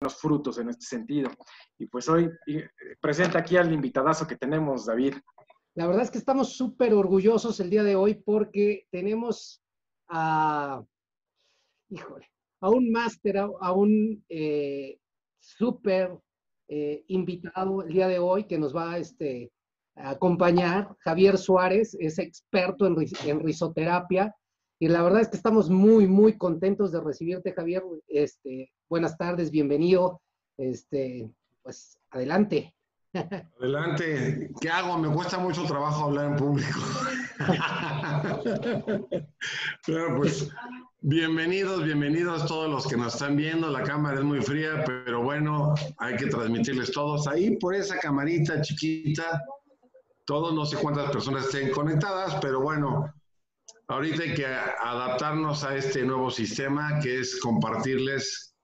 buenos frutos en este sentido. Y pues hoy eh, presenta aquí al invitadazo que tenemos, David. La verdad es que estamos súper orgullosos el día de hoy porque tenemos a, híjole, a un máster, a, un eh, súper eh, invitado el día de hoy que nos va este, a acompañar. Javier Suárez es experto en, en risoterapia y la verdad es que estamos muy, muy contentos de recibirte, Javier. Este, buenas tardes, bienvenido. Este, pues adelante. Adelante. ¿Qué hago? Me cuesta mucho trabajo hablar en público. Pero pues, bienvenidos, bienvenidos todos los que nos están viendo. La cámara es muy fría, pero bueno, hay que transmitirles todos ahí por esa camarita chiquita. Todos, no sé cuántas personas estén conectadas, pero bueno, ahorita hay que adaptarnos a este nuevo sistema que es compartirles,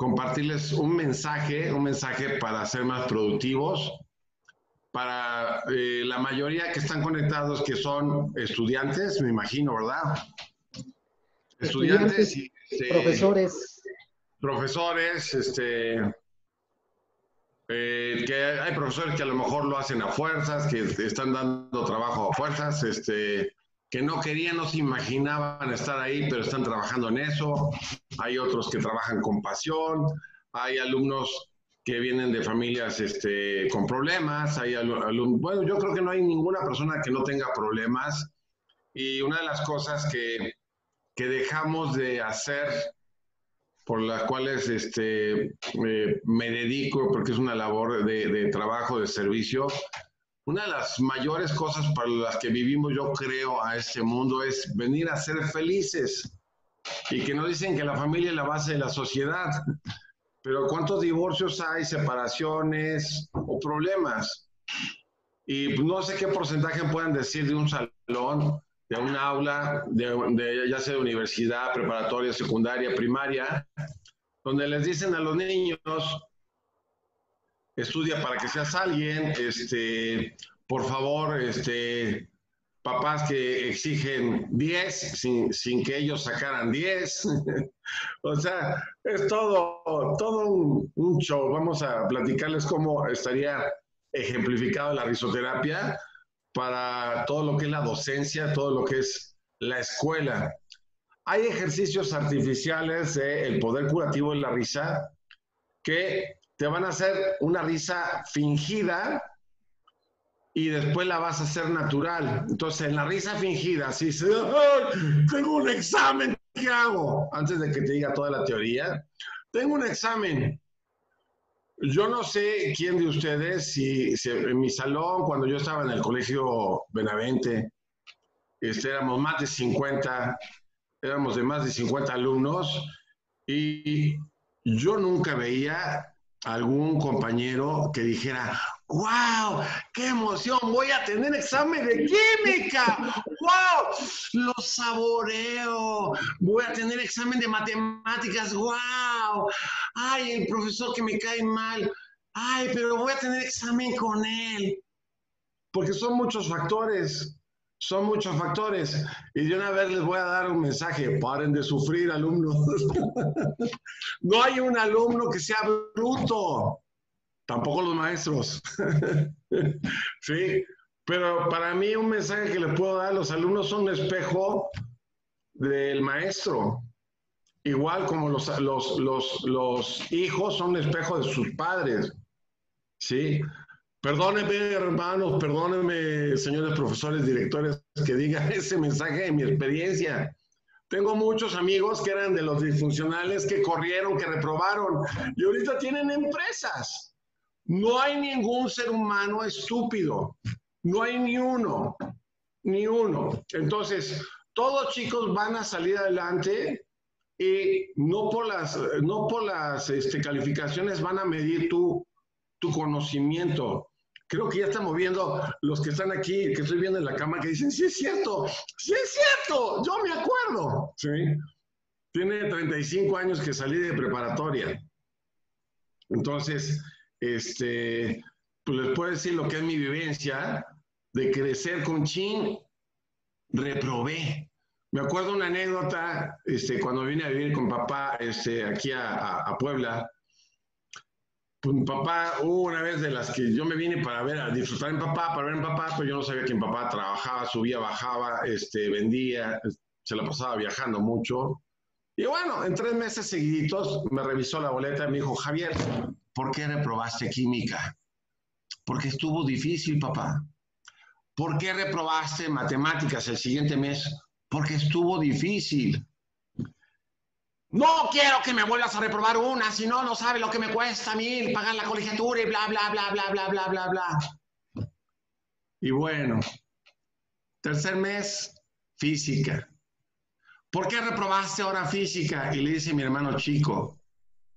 compartirles un mensaje, un mensaje para ser más productivos, para eh, la mayoría que están conectados, que son estudiantes, me imagino, ¿verdad? Estudiantes, y este, profesores. Profesores, este, eh, que hay profesores que a lo mejor lo hacen a fuerzas, que están dando trabajo a fuerzas, este, que no querían, no se imaginaban estar ahí, pero están trabajando en eso. Hay otros que trabajan con pasión, hay alumnos que vienen de familias este, con problemas, hay bueno, yo creo que no hay ninguna persona que no tenga problemas. Y una de las cosas que, que dejamos de hacer, por las cuales este, me dedico, porque es una labor de, de trabajo, de servicio, una de las mayores cosas para las que vivimos, yo creo, a este mundo es venir a ser felices. Y que nos dicen que la familia es la base de la sociedad. Pero ¿cuántos divorcios hay, separaciones o problemas? Y no sé qué porcentaje pueden decir de un salón, de un aula, de, ya sea de universidad, preparatoria, secundaria, primaria, donde les dicen a los niños, estudia para que seas alguien, este, por favor, este, papás que exigen 10 sin, que ellos sacaran 10. o sea, es todo, todo un, show. Vamos a platicarles cómo estaría ejemplificado la risoterapia para todo lo que es la docencia, todo lo que es la escuela. Hay ejercicios artificiales del poder curativo de la risa que te van a hacer una risa fingida y después la vas a hacer natural. Entonces, en la risa fingida, si se, tengo un examen, ¿qué hago? Antes de que te diga toda la teoría, tengo un examen. Yo no sé quién de ustedes, si, en mi salón, cuando yo estaba en el colegio Benavente, este, éramos más de 50, éramos de más de 50 alumnos, y yo nunca veía algún compañero que dijera, wow, qué emoción, voy a tener examen de química, wow, lo saboreo, voy a tener examen de matemáticas, wow, ay, el profesor que me cae mal, ay, pero voy a tener examen con él. Porque son muchos factores. Son muchos factores. Y de una vez les voy a dar un mensaje. Paren de sufrir, alumnos. no hay un alumno que sea bruto. Tampoco los maestros. sí. Pero para mí un mensaje que les puedo dar, los alumnos son un espejo del maestro. Igual como los, los, los, los hijos son un espejo de sus padres. ¿Sí? Perdónenme, hermanos, perdónenme, señores profesores, directores, que diga ese mensaje de mi experiencia. Tengo muchos amigos que eran de los disfuncionales, que corrieron, que reprobaron, y ahorita tienen empresas. No hay ningún ser humano estúpido. No hay ni uno, ni uno. Entonces, todos chicos van a salir adelante y no por las, no por las este, calificaciones van a medir tu, tu conocimiento creo que ya estamos viendo los que están aquí, que estoy viendo en la cama, que dicen, sí es cierto, sí es cierto, yo me acuerdo. ¿Sí? Tiene 35 años que salí de preparatoria. Entonces, este, pues les puedo decir lo que es mi vivencia de crecer con Chin, reprobé. Me acuerdo una anécdota, este, cuando vine a vivir con papá este, aquí a, a Puebla, pues mi papá, una vez de las que yo me vine para ver, a disfrutar en papá, para ver en papá, pues yo no sabía que mi papá trabajaba, subía, bajaba, este, vendía, se la pasaba viajando mucho. Y bueno, en tres meses seguiditos me revisó la boleta y me dijo, Javier, ¿por qué reprobaste química? Porque estuvo difícil, papá. ¿Por qué reprobaste matemáticas el siguiente mes? Porque estuvo difícil. No quiero que me vuelvas a reprobar una, si no, no sabe lo que me cuesta a mí pagar la colegiatura y bla, bla, bla, bla, bla, bla, bla, bla. Y bueno, tercer mes, física. ¿Por qué reprobaste ahora física? Y le dice mi hermano chico,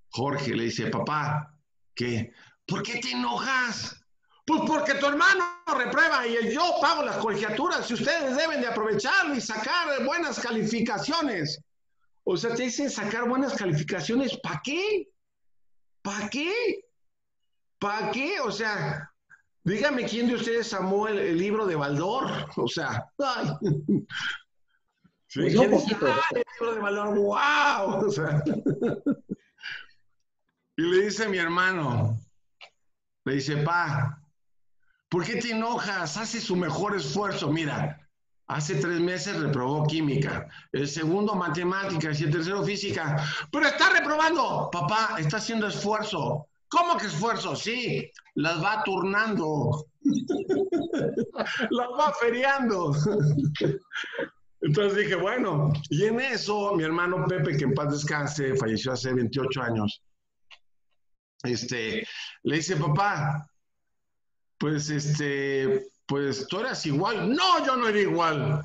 Jorge, le dice, papá, ¿qué? ¿Por qué te enojas? Pues porque tu hermano reprueba y yo pago las colegiaturas y ustedes deben de aprovecharlo y sacar buenas calificaciones. O sea, te dicen sacar buenas calificaciones, ¿para qué? ¿Para qué? ¿Para qué? O sea, dígame quién de ustedes amó el, libro de Baldor. O sea, ay. Pues yo poquito, ah, el libro de Baldor, wow. O sea, y le dice a mi hermano, le dice, pa, ¿por qué te enojas? Hace su mejor esfuerzo. Mira, Hace tres meses reprobó química, el segundo matemáticas y el tercero física. Pero está reprobando. Papá, está haciendo esfuerzo. ¿Cómo que esfuerzo? Sí, las va turnando. las va feriando. Entonces dije, bueno, y en eso mi hermano Pepe, que en paz descanse, falleció hace 28 años, este, le dice, papá, pues este, pues tú eras igual. No, yo no era igual.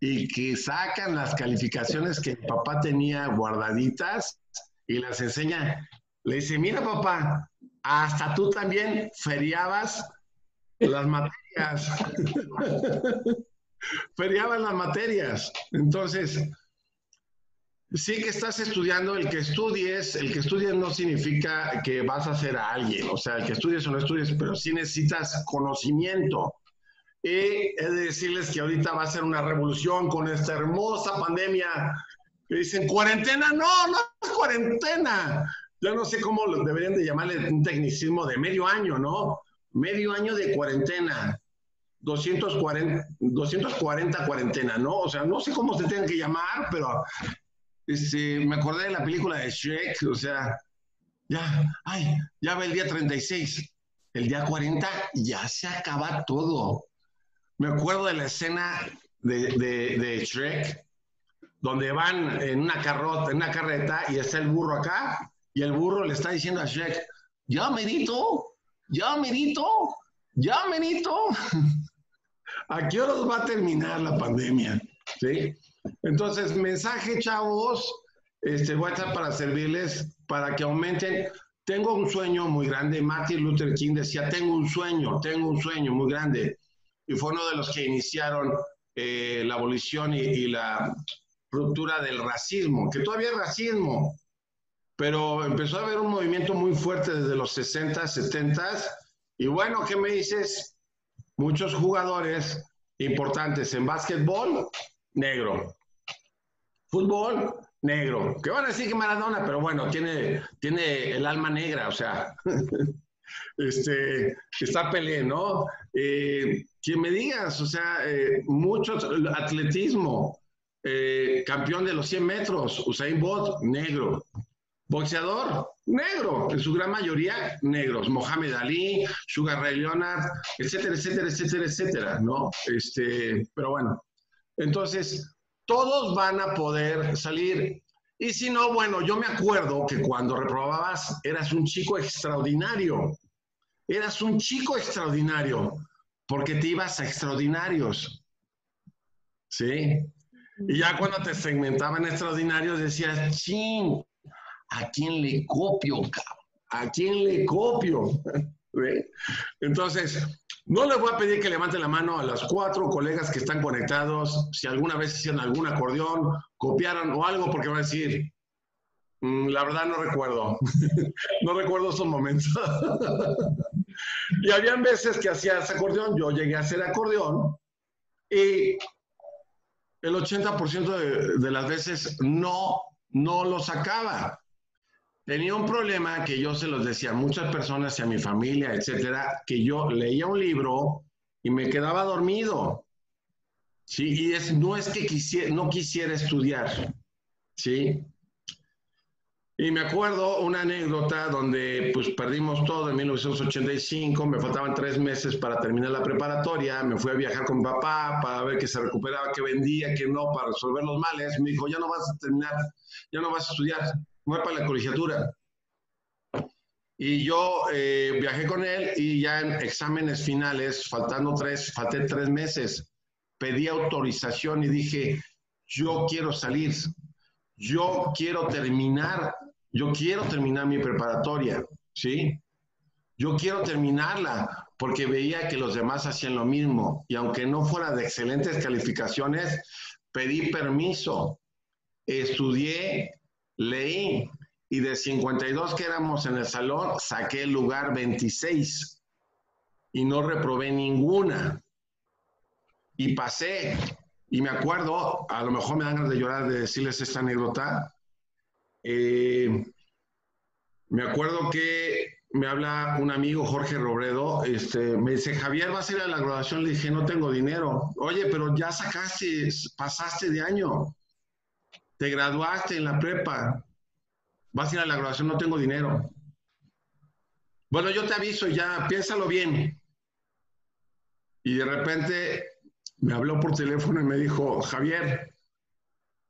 Y que sacan las calificaciones que el papá tenía guardaditas y las enseña. Le dice, mira papá, hasta tú también feriabas las materias. feriabas las materias. Entonces, sí que estás estudiando, el que estudies, el que estudies no significa que vas a ser a alguien, o sea, el que estudies o no estudies, pero sí necesitas conocimiento. Y he de decirles que ahorita va a ser una revolución con esta hermosa pandemia. Que dicen, cuarentena, no, no es cuarentena. Yo no sé cómo deberían de llamarle un tecnicismo de medio año, ¿no? Medio año de cuarentena. 240, 240 cuarentena, ¿no? O sea, no sé cómo se tienen que llamar, pero este, me acordé de la película de Shrek, o sea, ya, ay, ya va el día 36, el día 40 ya se acaba todo. Me acuerdo de la escena de, de, Shrek, donde van en una carrota, en una carreta, y está el burro acá, y el burro le está diciendo a Shrek, ya merito, ya merito, ya merito. ¿A qué horas va a terminar la pandemia? ¿Sí? Entonces, mensaje, chavos, este, voy a estar para servirles, para que aumenten. Tengo un sueño muy grande. Martin Luther King decía, tengo un sueño, tengo un sueño muy grande y fue uno de los que iniciaron eh, la abolición y, la ruptura del racismo, que todavía es racismo, pero empezó a haber un movimiento muy fuerte desde los 60, 70 y bueno, ¿qué me dices? Muchos jugadores importantes en básquetbol, negro. Fútbol, negro. Que van a decir que Maradona, pero bueno, tiene, tiene el alma negra, o sea, este, está Pelé, ¿no? Eh, me digas, o sea, eh, muchos, atletismo, eh, campeón de los 100 metros, Usain Bolt, negro. Boxeador, negro, en su gran mayoría negros. Mohamed Ali, Sugar Ray Leonard, etcétera, etcétera, etcétera, etcétera, ¿no? Este, pero bueno, entonces, todos van a poder salir. Y si no, bueno, yo me acuerdo que cuando reprobabas eras un chico extraordinario. Eras un chico extraordinario porque te ibas a extraordinarios. ¿Sí? Y ya cuando te segmentaban extraordinarios decías, ching, ¿a quién le copio, ¿A quién le copio? Entonces, no les voy a pedir que levanten la mano a las cuatro colegas que están conectados, si alguna vez hicieron algún acordeón, copiaron o algo, porque van a decir, mm, la verdad no recuerdo, no recuerdo esos momentos. y habían veces que hacías acordeón, yo llegué a hacer acordeón y el 80% de, de, las veces no, no lo sacaba. Tenía un problema que yo se los decía a muchas personas y a mi familia, etcétera, que yo leía un libro y me quedaba dormido. Sí, y es, no es que quisiera, no quisiera estudiar, ¿sí? Y me acuerdo una anécdota donde pues perdimos todo en 1985, me faltaban tres meses para terminar la preparatoria, me fui a viajar con papá para ver que se recuperaba, que vendía, que no, para resolver los males. Me dijo, ya no vas a terminar, ya no vas a estudiar, voy para la colegiatura. Y yo eh, viajé con él y ya en exámenes finales, faltando tres, falté tres meses, pedí autorización y dije, yo quiero salir, yo quiero terminar yo quiero terminar mi preparatoria, ¿sí? Yo quiero terminarla porque veía que los demás hacían lo mismo y aunque no fuera de excelentes calificaciones, pedí permiso, estudié, leí y de 52 que éramos en el salón, saqué el lugar 26 y no reprobé ninguna. Y pasé, y me acuerdo, a lo mejor me dan ganas de llorar de decirles esta anécdota, eh, me acuerdo que me habla un amigo, Jorge Robredo, este, me dice, Javier, ¿vas a ir a la graduación? Le dije, no tengo dinero. Oye, pero ya sacaste, pasaste de año, te graduaste en la prepa, vas a ir a la graduación, no tengo dinero. Bueno, yo te aviso ya, piénsalo bien. Y de repente me habló por teléfono y me dijo, Javier,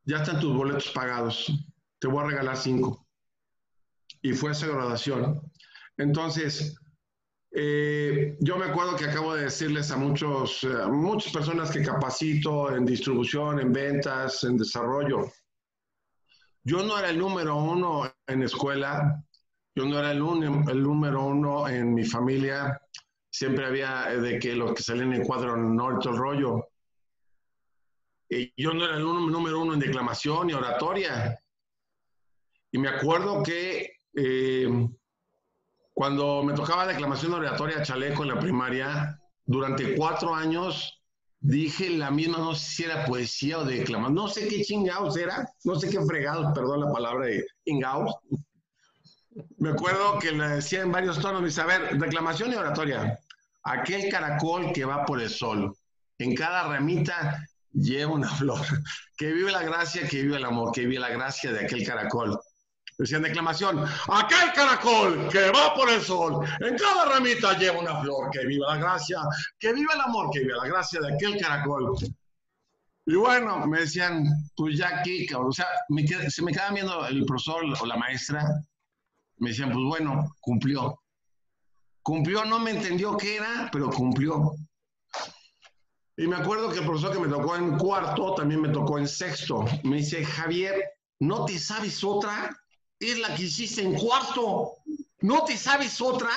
ya están tus boletos pagados te voy a regalar cinco. Y fue esa graduación. Entonces, eh, yo me acuerdo que acabo de decirles a muchos, eh, muchas personas que capacito en distribución, en ventas, en desarrollo. Yo no era el número uno en escuela, yo no era el, el número uno en mi familia. Siempre había eh, de que los que salen en cuadro norte el rollo. Y yo no era el número uno en declamación y oratoria. Y me acuerdo que eh, cuando me tocaba declamación oratoria chaleco en la primaria, durante cuatro años dije la misma, no sé si era poesía o declamación, no sé qué chingados era, no sé qué fregados, perdón la palabra de ingaos. Me acuerdo que le decía en varios tonos, dice, a ver, declamación y oratoria. Aquel caracol que va por el sol, en cada ramita lleva una flor. Que vive la gracia, que vive el amor, que vive la gracia de aquel caracol. Decían declamación, aquel caracol que va por el sol, en cada ramita lleva una flor, que viva la gracia, que viva el amor, que viva la gracia de aquel caracol. Y bueno, me decían, pues ya aquí, o sea, se me quedaba viendo el profesor o la maestra, me decían, pues bueno, cumplió. Cumplió, no me entendió qué era, pero cumplió. Y me acuerdo que el profesor que me tocó en cuarto también me tocó en sexto. Me dice, Javier, ¿no te sabes otra? Es la que hiciste en cuarto. ¿No te sabes otra?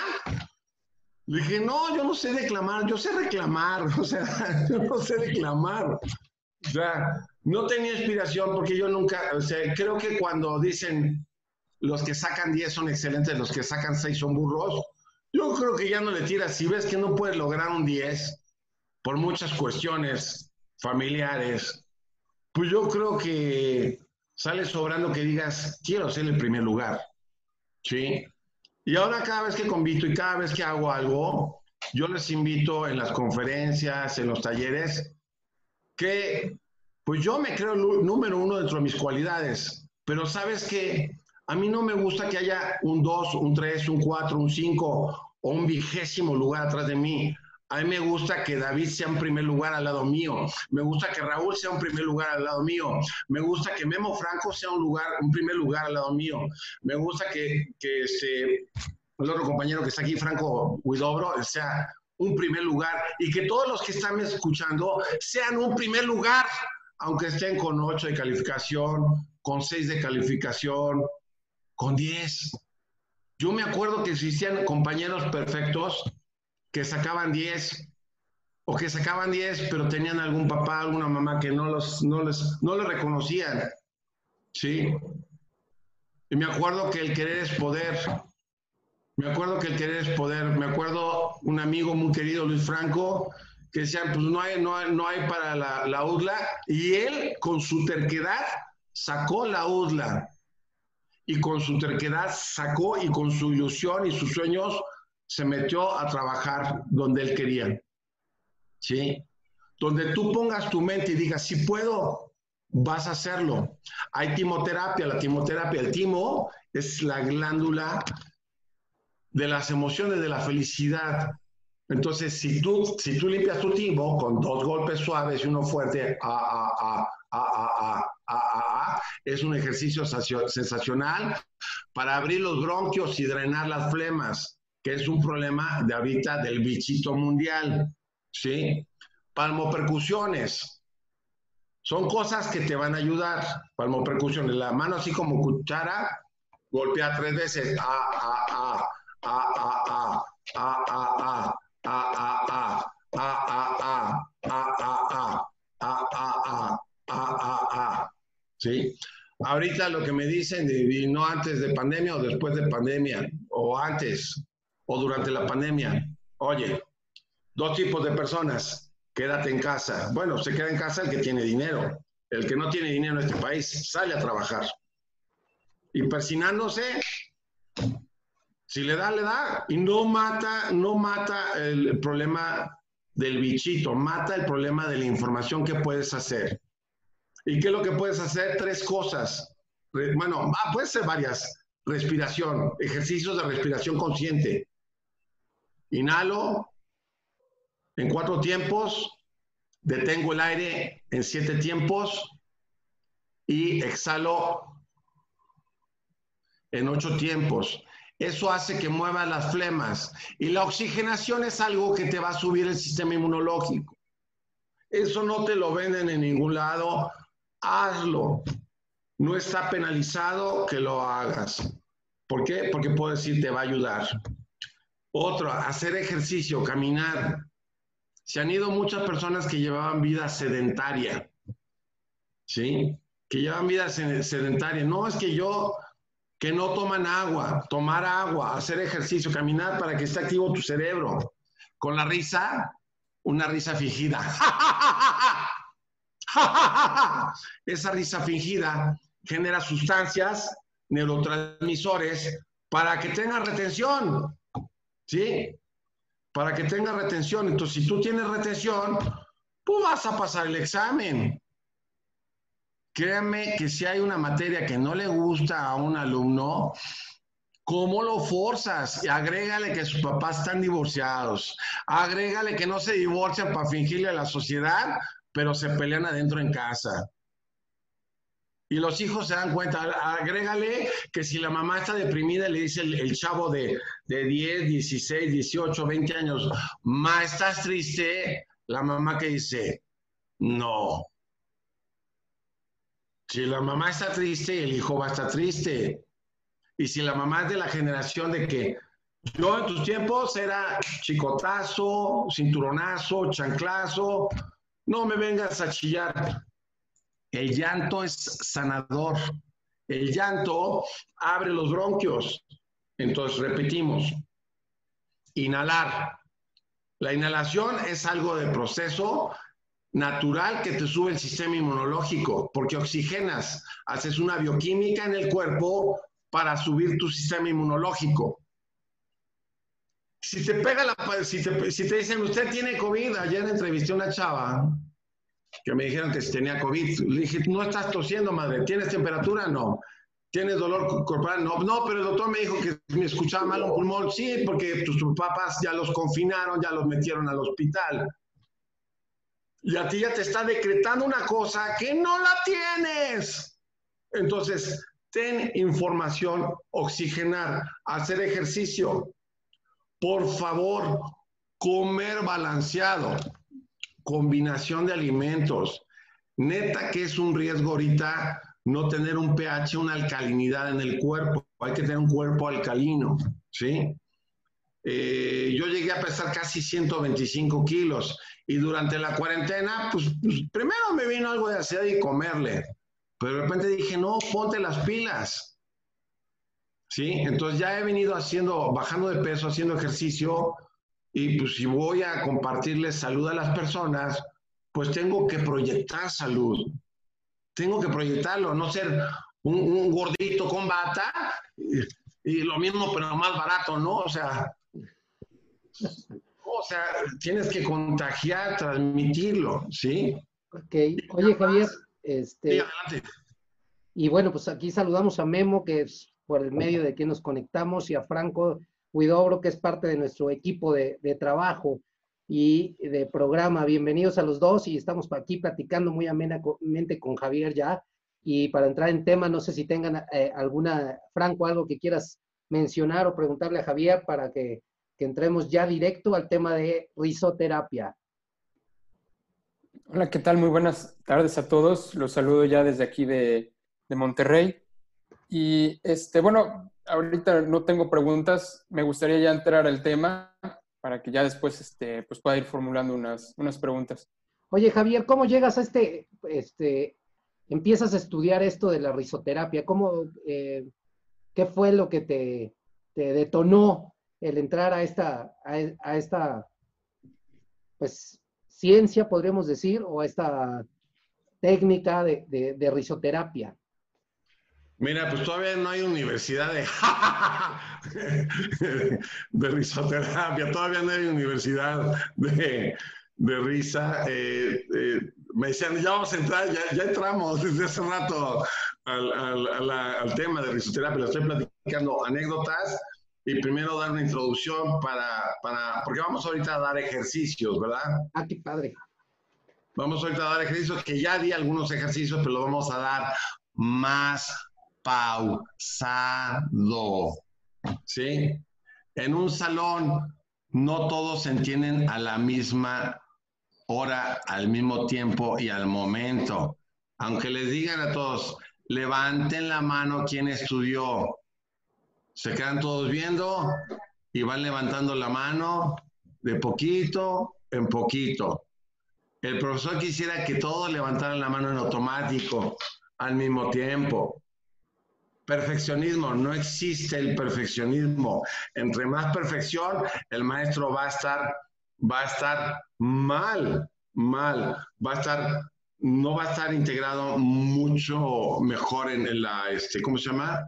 Le dije, no, yo no sé declamar, yo sé reclamar, o sea, yo no sé declamar. O sea, no tenía inspiración porque yo nunca, o sea, creo que cuando dicen los que sacan 10 son excelentes, los que sacan 6 son burros, yo creo que ya no le tiras. Si ves que no puedes lograr un 10 por muchas cuestiones familiares, pues yo creo que sale sobrando que digas, quiero ser el primer lugar. ¿Sí? Y ahora cada vez que convito y cada vez que hago algo, yo les invito en las conferencias, en los talleres, que pues yo me creo el número uno dentro de mis cualidades, pero sabes que a mí no me gusta que haya un 2, un 3, un 4, un 5 o un vigésimo lugar atrás de mí. A mí me gusta que David sea un primer lugar al lado mío. Me gusta que Raúl sea un primer lugar al lado mío. Me gusta que Memo Franco sea un lugar, un primer lugar al lado mío. Me gusta que, que este, el otro compañero que está aquí, Franco Huidobro, sea un primer lugar y que todos los que están escuchando sean un primer lugar, aunque estén con 8 de calificación, con 6 de calificación, con 10. Yo me acuerdo que existían compañeros perfectos que sacaban 10 o que sacaban 10 pero tenían algún papá, alguna mamá que no los no les no les reconocían. ¿Sí? Y me acuerdo que el querer es poder. Me acuerdo que el querer es poder. Me acuerdo un amigo muy querido, Luis Franco, que decía, pues no hay, no hay, no hay para la, la UDLA. Y él, con su terquedad, sacó la UDLA. y con su terquedad sacó y con su ilusión y sus sueños se metió a trabajar donde él quería. ¿Sí? Donde tú pongas tu mente y digas, si puedo, vas a hacerlo. Hay timoterapia, la timoterapia, el timo es la glándula de las emociones, de la felicidad. Entonces, si tú, si tú limpias tu timo con dos golpes suaves y uno fuerte, es un ejercicio sensacional para abrir los bronquios y drenar las flemas, que es un problema de ahorita del bichito mundial. ¿Sí? Palmopercusiones. Son cosas que te van a ayudar. Palmopercusiones. La mano así como cuchara, golpea tres veces. A, a, a, ¿Sí? Ahorita lo que me dicen, y no antes de pandemia o después de pandemia, o antes, o durante la pandemia, oye, dos tipos de personas, quédate en casa. Bueno, se queda en casa el que tiene dinero. El que no tiene dinero en este país sale a trabajar. Y persinándose, si le da, le da. Y no mata, no mata el problema del bichito, mata el problema de la información que puedes hacer. ¿Y qué es lo que puedes hacer? Tres cosas. Bueno, ah, puede ser varias. Respiración, ejercicios de respiración consciente. Inhalo en cuatro tiempos, detengo el aire en siete tiempos y exhalo en ocho tiempos. Eso hace que mueva las flemas. Y la oxigenación es algo que te va a subir el sistema inmunológico. Eso no te lo venden en ningún lado. Hazlo. No está penalizado que lo hagas. ¿Por qué? Porque puedo decir te va a ayudar. Otro, hacer ejercicio, caminar. Se han ido muchas personas que llevaban vida sedentaria. ¿Sí? Que llevan vida sedentaria. No es que yo que no toman agua, tomar agua, hacer ejercicio, caminar para que esté activo tu cerebro. Con la risa, una risa fingida. Esa risa fingida genera sustancias, neurotransmisores, para que tenga retención. ¿Sí? Para que tenga retención. Entonces, si tú tienes retención, tú vas a pasar el examen. Créanme que si hay una materia que no le gusta a un alumno, ¿cómo lo forzas? Agrégale que sus papás están divorciados. Agrégale que no se divorcian para fingirle a la sociedad, pero se pelean adentro en casa. Y los hijos se dan cuenta, agrégale que si la mamá está deprimida, le dice el, chavo de, de 10, 16, 18, 20 años, ma, ¿estás triste? La mamá que dice, no, si la mamá está triste, el hijo va a estar triste. Y si la mamá es de la generación de que yo en tus tiempos era chicotazo, cinturonazo, chanclazo, no me vengas a chillar. El llanto es sanador. El llanto abre los bronquios. Entonces, repetimos. Inhalar. La inhalación es algo de proceso natural que te sube el sistema inmunológico, porque oxigenas, haces una bioquímica en el cuerpo para subir tu sistema inmunológico. Si te pega si te, si te dicen, usted tiene COVID, ayer entrevisté a una chava que me dijeron que tenía COVID. Le dije, no estás tosiendo, madre, ¿tienes temperatura? No. ¿Tienes dolor corporal? No, no, pero el doctor me dijo que me escuchaba mal un pulmón. Sí, porque tus papás ya los confinaron, ya los metieron al hospital y a ti ya te está decretando una cosa que no la tienes. Entonces, ten información, oxigenar, hacer ejercicio. Por favor, comer balanceado, combinación de alimentos. Neta que es un riesgo ahorita no tener un pH, una alcalinidad en el cuerpo. Hay que tener un cuerpo alcalino, ¿sí? Eh, yo llegué a pesar casi 125 kilos y durante la cuarentena, pues, pues, primero me vino algo de hacer y comerle, pero de repente dije, no, ponte las pilas. ¿Sí? Entonces ya he venido haciendo, bajando de peso, haciendo ejercicio y pues si voy a compartirles salud a las personas, pues tengo que proyectar salud. Tengo que proyectarlo, no ser un, gordito con bata, y, lo mismo, pero más barato, ¿no? O sea, o sea, tienes que contagiar, transmitirlo, ¿sí? Ok, oye Javier, este... adelante. Y bueno, pues aquí saludamos a Memo, que es por el medio de quien nos conectamos, y a Franco Huidobro, que es parte de nuestro equipo de, trabajo y de programa. Bienvenidos a los dos y estamos aquí platicando muy amenamente con Javier ya. Y para entrar en tema, no sé si tengan eh, alguna, Franco, algo que quieras mencionar o preguntarle a Javier para que, que entremos ya directo al tema de risoterapia. Hola, ¿qué tal? Muy buenas tardes a todos. Los saludo ya desde aquí de, de Monterrey. Y este, bueno, ahorita no tengo preguntas. Me gustaría ya entrar al tema para que ya después este, pues pueda ir formulando unas, unas preguntas. Oye, Javier, ¿cómo llegas a este, este, empiezas a estudiar esto de la risoterapia? ¿Cómo, eh, ¿Qué fue lo que te, detonó el entrar a esta, a, esta pues, ciencia, podríamos decir, o a esta técnica de, risoterapia? Mira, pues todavía no hay universidad de, de risoterapia, todavía no hay universidad de, de risa. Eh, eh, me decían, ya vamos a entrar, ya, entramos desde hace rato al, tema de risoterapia. Le estoy platicando anécdotas y primero dar una introducción para, para, porque vamos ahorita a dar ejercicios, ¿verdad? Ah, qué padre. Vamos ahorita a dar ejercicios, que ya di algunos ejercicios, pero lo vamos a dar más pausado. ¿Sí? En un salón no todos entienden a la misma hora, al mismo tiempo y al momento. Aunque les digan a todos, levanten la mano quien estudió. Se quedan todos viendo y van levantando la mano de poquito en poquito. El profesor quisiera que todos levantaran la mano en automático al mismo tiempo. Perfeccionismo, no existe el perfeccionismo. Entre más perfección, el maestro va a estar va a estar mal, mal, va a estar, no va a estar integrado mucho mejor en, la, este, ¿cómo se llama?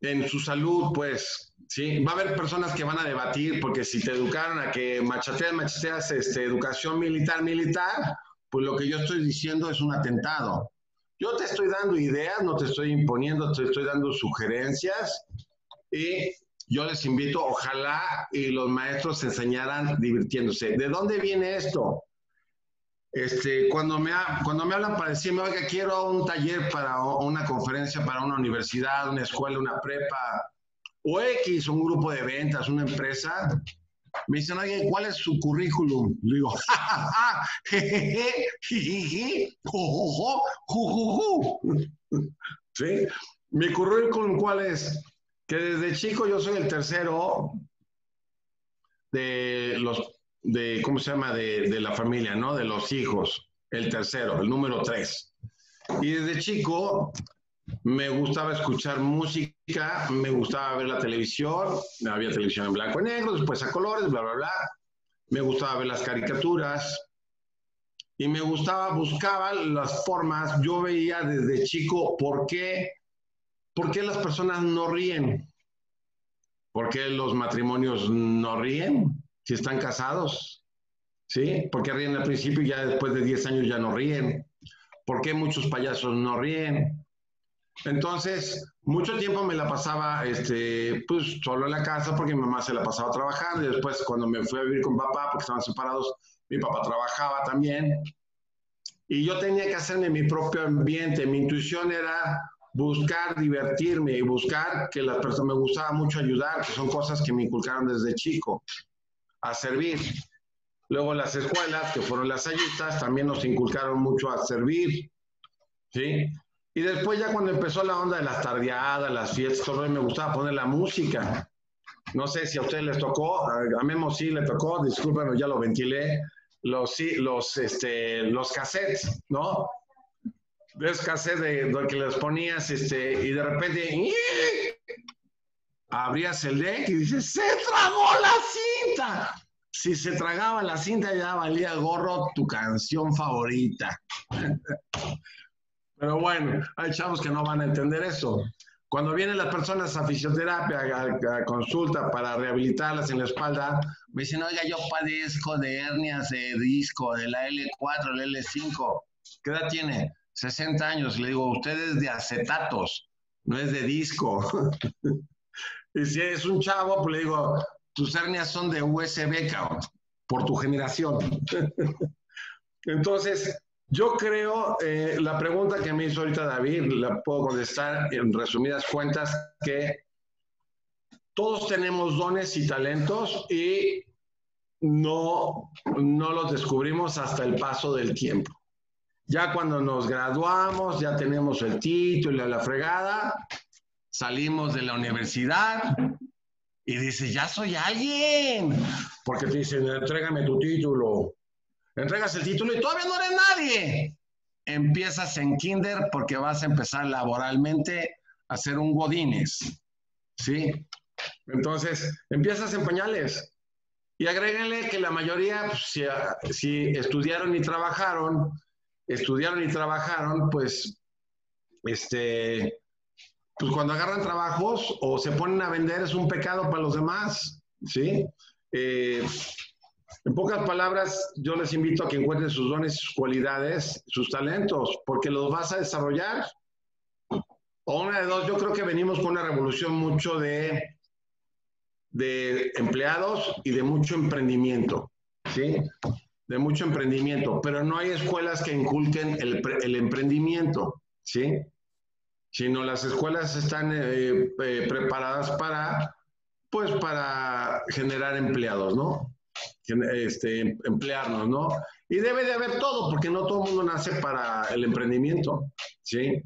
En su salud, pues, sí, va a haber personas que van a debatir, porque si te educaron a que machateas, machateas, este, educación militar, militar, pues lo que yo estoy diciendo es un atentado. Yo te estoy dando ideas, no te estoy imponiendo, te estoy dando sugerencias y yo les invito, ojalá y los maestros enseñaran divirtiéndose. ¿De dónde viene esto? Este, cuando, me, cuando me hablan para decirme, oiga, quiero un taller para una conferencia para una universidad, una escuela, una prepa, o X, un grupo de ventas, una empresa, me dicen, oye, ¿cuál es su currículum? Le digo, ¿Sí? Mi currículum, ¿cuál es? que desde chico yo soy el tercero de los, de, ¿cómo se llama? De, de, la familia, ¿no? De los hijos, el tercero, el número tres. Y desde chico me gustaba escuchar música, me gustaba ver la televisión, había televisión en blanco y negro, después a colores, bla, bla, bla. Me gustaba ver las caricaturas y me gustaba, buscaba las formas, yo veía desde chico por qué ¿Por qué las personas no ríen? ¿Por qué los matrimonios no ríen si están casados? ¿Sí? ¿Por qué ríen al principio y ya después de 10 años ya no ríen? ¿Por qué muchos payasos no ríen? Entonces, mucho tiempo me la pasaba este, pues, solo en la casa porque mi mamá se la pasaba trabajando y después cuando me fui a vivir con papá, porque estaban separados, mi papá trabajaba también. Y yo tenía que hacerme mi propio ambiente. Mi intuición era buscar divertirme y buscar que las personas, me gustaba mucho ayudar, que son cosas que me inculcaron desde chico, a servir. Luego las escuelas, que fueron las ayudas, también nos inculcaron mucho a servir, ¿sí? Y después ya cuando empezó la onda de las tardeadas, las fiestas, todo me gustaba poner la música. No sé si a ustedes les tocó, a Memo sí le tocó, discúlpenme, ya lo ventilé, los, los, este, los cassettes, ¿no? de escasez de lo que les ponías, este, y de repente abrías el deck y dices, ¡se tragó la cinta! Si se tragaba la cinta ya valía gorro tu canción favorita. Pero bueno, hay chavos que no van a entender eso. Cuando vienen las personas a fisioterapia, a, consulta para rehabilitarlas en la espalda, me dicen, oiga, yo padezco de hernias de disco, de la L4, la L5. ¿Qué edad tiene? 60 años. Le digo, usted es de acetatos, no es de disco. y si es un chavo, pues le digo, tus hernias son de USB, cabrón, por tu generación. Entonces, yo creo, eh, la pregunta que me hizo ahorita David, la puedo contestar en resumidas cuentas, que todos tenemos dones y talentos y no, no los descubrimos hasta el paso del tiempo. Ya cuando nos graduamos, ya tenemos el título la fregada, salimos de la universidad y dices, ya soy alguien, porque te dicen, entrégame tu título, entregas el título y todavía no eres nadie. Empiezas en kinder porque vas a empezar laboralmente a ser un godines, ¿sí? Entonces, empiezas en pañales. Y agréguenle que la mayoría, pues, si, si, estudiaron y trabajaron, estudiaron y trabajaron, pues, este, pues cuando agarran trabajos o se ponen a vender es un pecado para los demás, ¿sí? Eh, en pocas palabras, yo les invito a que encuentren sus dones, sus cualidades, sus talentos, porque los vas a desarrollar. O una de dos, yo creo que venimos con una revolución mucho de, de empleados y de mucho emprendimiento, ¿sí? De mucho emprendimiento, pero no hay escuelas que inculquen el, el emprendimiento, ¿sí? Sino las escuelas están eh, eh, preparadas para, pues, para generar empleados, ¿no? Este, emplearnos, ¿no? Y debe de haber todo, porque no todo el mundo nace para el emprendimiento, ¿sí?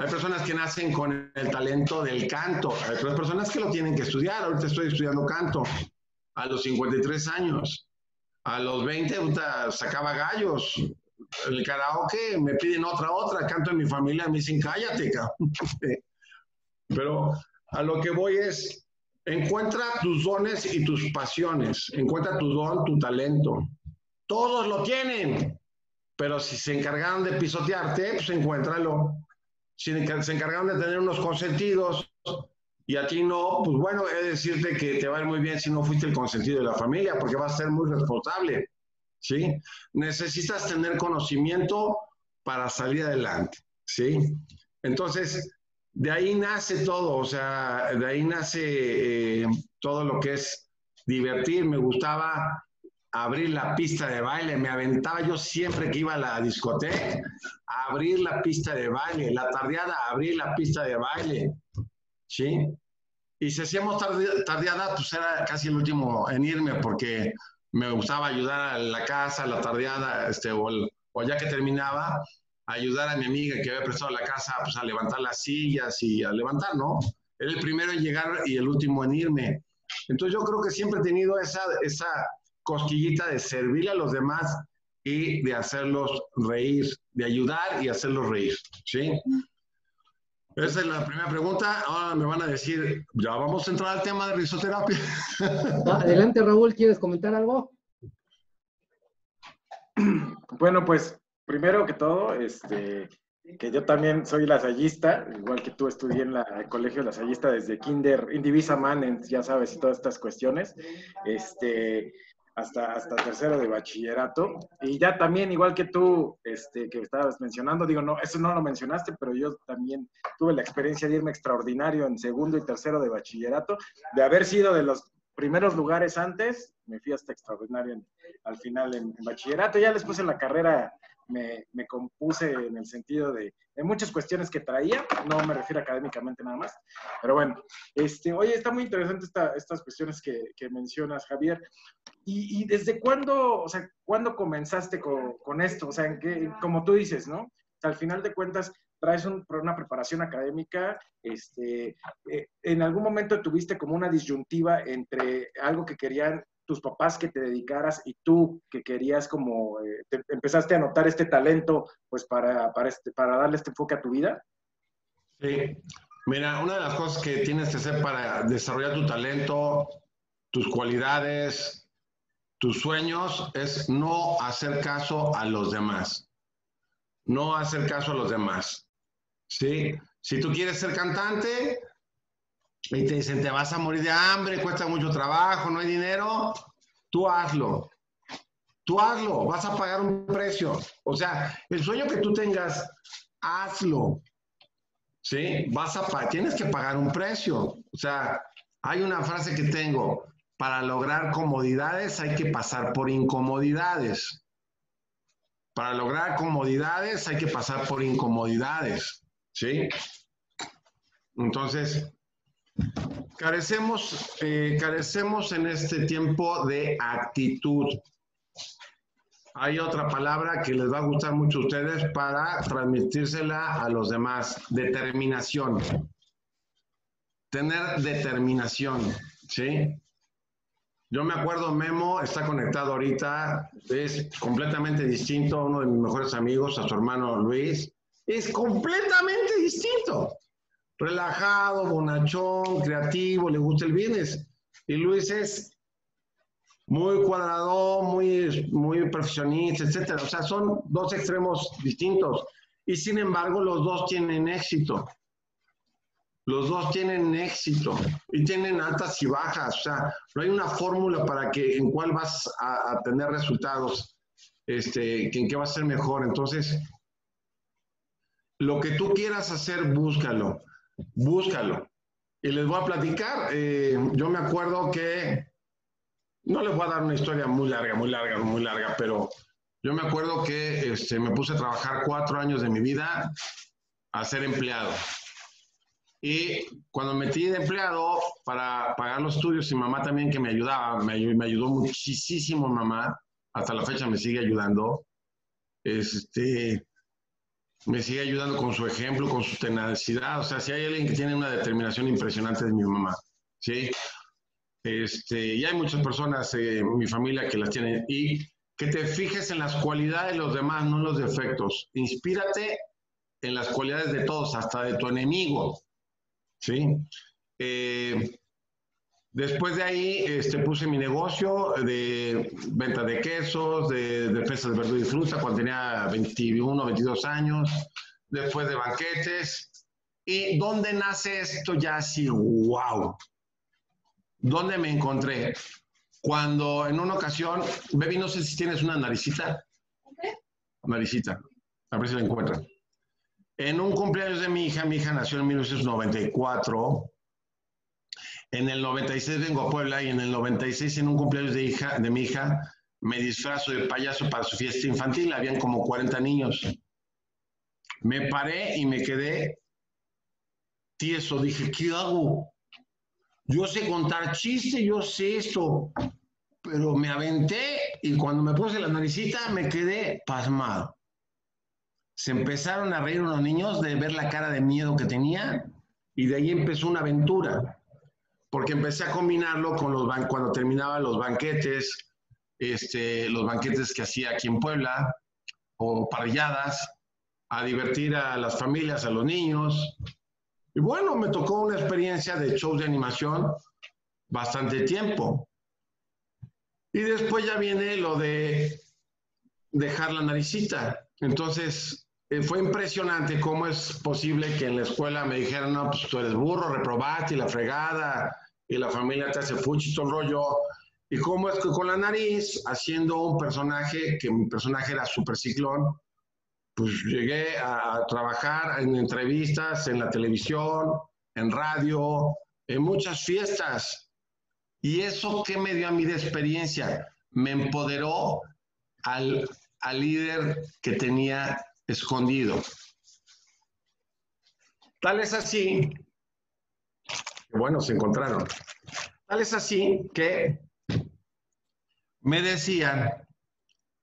Hay personas que nacen con el talento del canto, hay otras personas que lo tienen que estudiar. Ahorita estoy estudiando canto a los 53 años. A los 20 sacaba gallos. El karaoke me piden otra, otra. Canto en mi familia, me dicen cállate, Pero a lo que voy es, Encuentra tus dones y tus pasiones. Encuentra tu don, tu talento. Todos lo tienen. Pero si se encargaron de pisotearte, pues encuéntralo. Si se encargaron de tener unos consentidos y a ti no, pues bueno, de decirte que te va a ir muy bien si no fuiste el consentido de la familia, porque vas a ser muy responsable. ¿Sí? Necesitas tener conocimiento para salir adelante. ¿Sí? Entonces, de ahí nace todo, o sea, de ahí nace eh, todo lo que es divertir. Me gustaba abrir la pista de baile, me aventaba yo siempre que iba a la discoteca, abrir la pista de baile, la tardeada, abrir la pista de baile, ¿sí? Y si hacíamos tardeada, pues era casi el último en irme porque me gustaba ayudar a la casa, la tardeada, este, o, o ya que terminaba, ayudar a mi amiga que había prestado la casa pues, a levantar las sillas y a levantar, ¿no? Era el primero en llegar y el último en irme. Entonces yo creo que siempre he tenido esa, esa cosquillita de servirle a los demás y de hacerlos reír, de ayudar y hacerlos reír, ¿sí? Esa es la primera pregunta. Ahora me van a decir, ya vamos a entrar al tema de risoterapia. Adelante, Raúl, ¿quieres comentar algo? Bueno, pues primero que todo, este, que yo también soy lasallista, igual que tú estudié en la, el colegio lasallista desde kinder, indivisa man, ya sabes, y todas estas cuestiones, este, hasta, hasta tercero de bachillerato. Y ya también, igual que tú, este, que estabas mencionando, digo, no, eso no lo mencionaste, pero yo también tuve la experiencia de irme extraordinario en segundo y tercero de bachillerato, de haber sido de los primeros lugares antes, me fui hasta extraordinario al final en, en, bachillerato, ya después en la carrera me, me compuse en el sentido de, de, muchas cuestiones que traía, no me refiero académicamente nada más, pero bueno, este, oye, está muy interesante esta, estas cuestiones que, que mencionas, Javier. ¿Y, ¿Y, desde cuándo, o sea, cuándo comenzaste con, con esto? O sea, en qué, como tú dices, ¿no? O sea, al final de cuentas, traes un, una preparación académica, este, eh, en algún momento tuviste como una disyuntiva entre algo que querían tus papás que te dedicaras y tú que querías como, eh, te, empezaste a notar este talento, pues para, para, este, para darle este enfoque a tu vida? Sí, mira, una de las cosas que tienes que hacer para desarrollar tu talento, tus cualidades, tus sueños, es no hacer caso a los demás. no hacer caso a los demás. ¿Sí? Si tú quieres ser cantante y te dicen, te vas a morir de hambre, cuesta mucho trabajo, no hay dinero, tú hazlo. Tú hazlo, vas a pagar un precio. O sea, el sueño que tú tengas, hazlo. ¿Sí? Vas a tienes que pagar un precio. O sea, hay una frase que tengo, para lograr comodidades hay que pasar por incomodidades. Para lograr comodidades hay que pasar por incomodidades. ¿Sí? Entonces, carecemos, eh, carecemos en este tiempo de actitud. Hay otra palabra que les va a gustar mucho a ustedes para transmitírsela a los demás. Determinación. Tener determinación, ¿sí? Yo me acuerdo, Memo está conectado ahorita, es completamente distinto a uno de mis mejores amigos, a su hermano Luis. Es completamente distinto. Relajado, bonachón, creativo, le gusta el business. Y Luis es muy cuadrado, muy, muy perfeccionista, etcétera. O sea, son dos extremos distintos. Y sin embargo, los dos tienen éxito. Los dos tienen éxito y tienen altas y bajas. O sea, no hay una fórmula para que en cuál vas a, a tener resultados, este, en qué va a ser mejor. Entonces, lo que tú quieras hacer, búscalo, búscalo. Y les voy a platicar. Eh, yo me acuerdo que no les voy a dar una historia muy larga, muy larga, muy larga, pero yo me acuerdo que este, me puse a trabajar cuatro años de mi vida a ser empleado. Y cuando me metí de empleado para pagar los estudios, y mamá también que me ayudaba, me, me ayudó muchísimo mamá, hasta la fecha me sigue ayudando. Este, me sigue ayudando con su ejemplo, con su tenacidad. O sea, si hay alguien que tiene una determinación impresionante es mi mamá. ¿sí? Este, y hay muchas personas en mi familia que las tienen. Y que te fijes en las cualidades de los demás, no en los defectos. Inspírate en las cualidades de todos, hasta de tu enemigo. ¿sí? Eh, después de ahí este, puse mi negocio de venta de quesos, de defensa de verdura y fruta cuando tenía 21, 22 años, después de banquetes. ¿Y dónde nace esto ya así? ¡Wow! ¿Dónde me encontré? Cuando en una ocasión, Baby, no sé si tienes una naricita. Naricita. A ver si la encuentran. En un cumpleaños de mi hija, mi hija nació en 1994. En el 96 vengo a Puebla y en el 96 en un cumpleaños de, hija, de mi hija me disfrazo de payaso para su fiesta infantil. Habían como 40 niños. Me paré y me quedé tieso. Dije, ¿qué hago? Yo sé contar chistes, yo sé esto, pero me aventé y cuando me puse la naricita me quedé pasmado. Se empezaron a reír unos niños de ver la cara de miedo que tenía y de ahí empezó una aventura, porque empecé a combinarlo con los cuando terminaba los banquetes, este, los banquetes que hacía aquí en Puebla o parrilladas, a divertir a las familias, a los niños, y bueno, me tocó una experiencia de shows de animación bastante tiempo. Y después ya viene lo de dejar la naricita. Entonces, fue impresionante cómo es posible que en la escuela me dijeran, no, pues tú eres burro, reprobate y la fregada, y la familia te hace fuchi, todo el rollo. Y cómo es que con la nariz, haciendo un personaje, que mi personaje era super ciclón, pues llegué a trabajar en entrevistas, en la televisión, en radio, en muchas fiestas. ¿Y eso qué me dio a mí de experiencia? Me empoderó al, al líder que tenía escondido. Tal es así, bueno, se encontraron. Tal es así que me decían